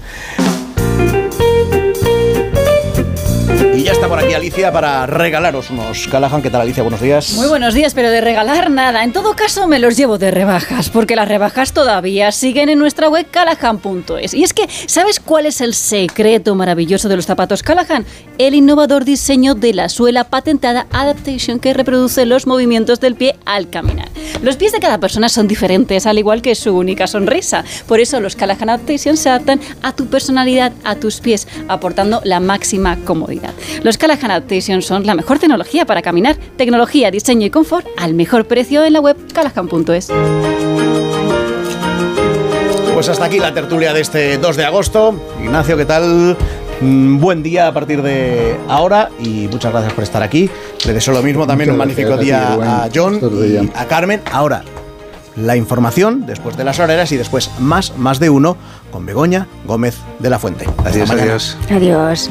Y ya está por aquí Alicia para regalaros unos Callahan. ¿Qué tal Alicia? Buenos días. Muy buenos días, pero de regalar nada. En todo caso me los llevo de rebajas, porque las rebajas todavía siguen en nuestra web callahan.es. Y es que, ¿sabes cuál es el secreto maravilloso de los zapatos Callahan? El innovador diseño de la suela patentada Adaptation que reproduce los movimientos del pie al caminar. Los pies de cada persona son diferentes, al igual que su única sonrisa. Por eso los Callahan Adaptation se adaptan a tu personalidad, a tus pies, aportando la máxima comodidad. Los Callahan Adaptation son la mejor tecnología para caminar, tecnología, diseño y confort al mejor precio en la web callahan.es. Pues hasta aquí la tertulia de este 2 de agosto. Ignacio, ¿qué tal? Mm, Buen día a partir de ahora y muchas gracias por estar aquí. Le deseo lo mismo también un magnífico día a John y a Carmen. Ahora, la información después de las horeras y después más, más de uno con Begoña Gómez de la Fuente. Adiós, adiós. Adiós.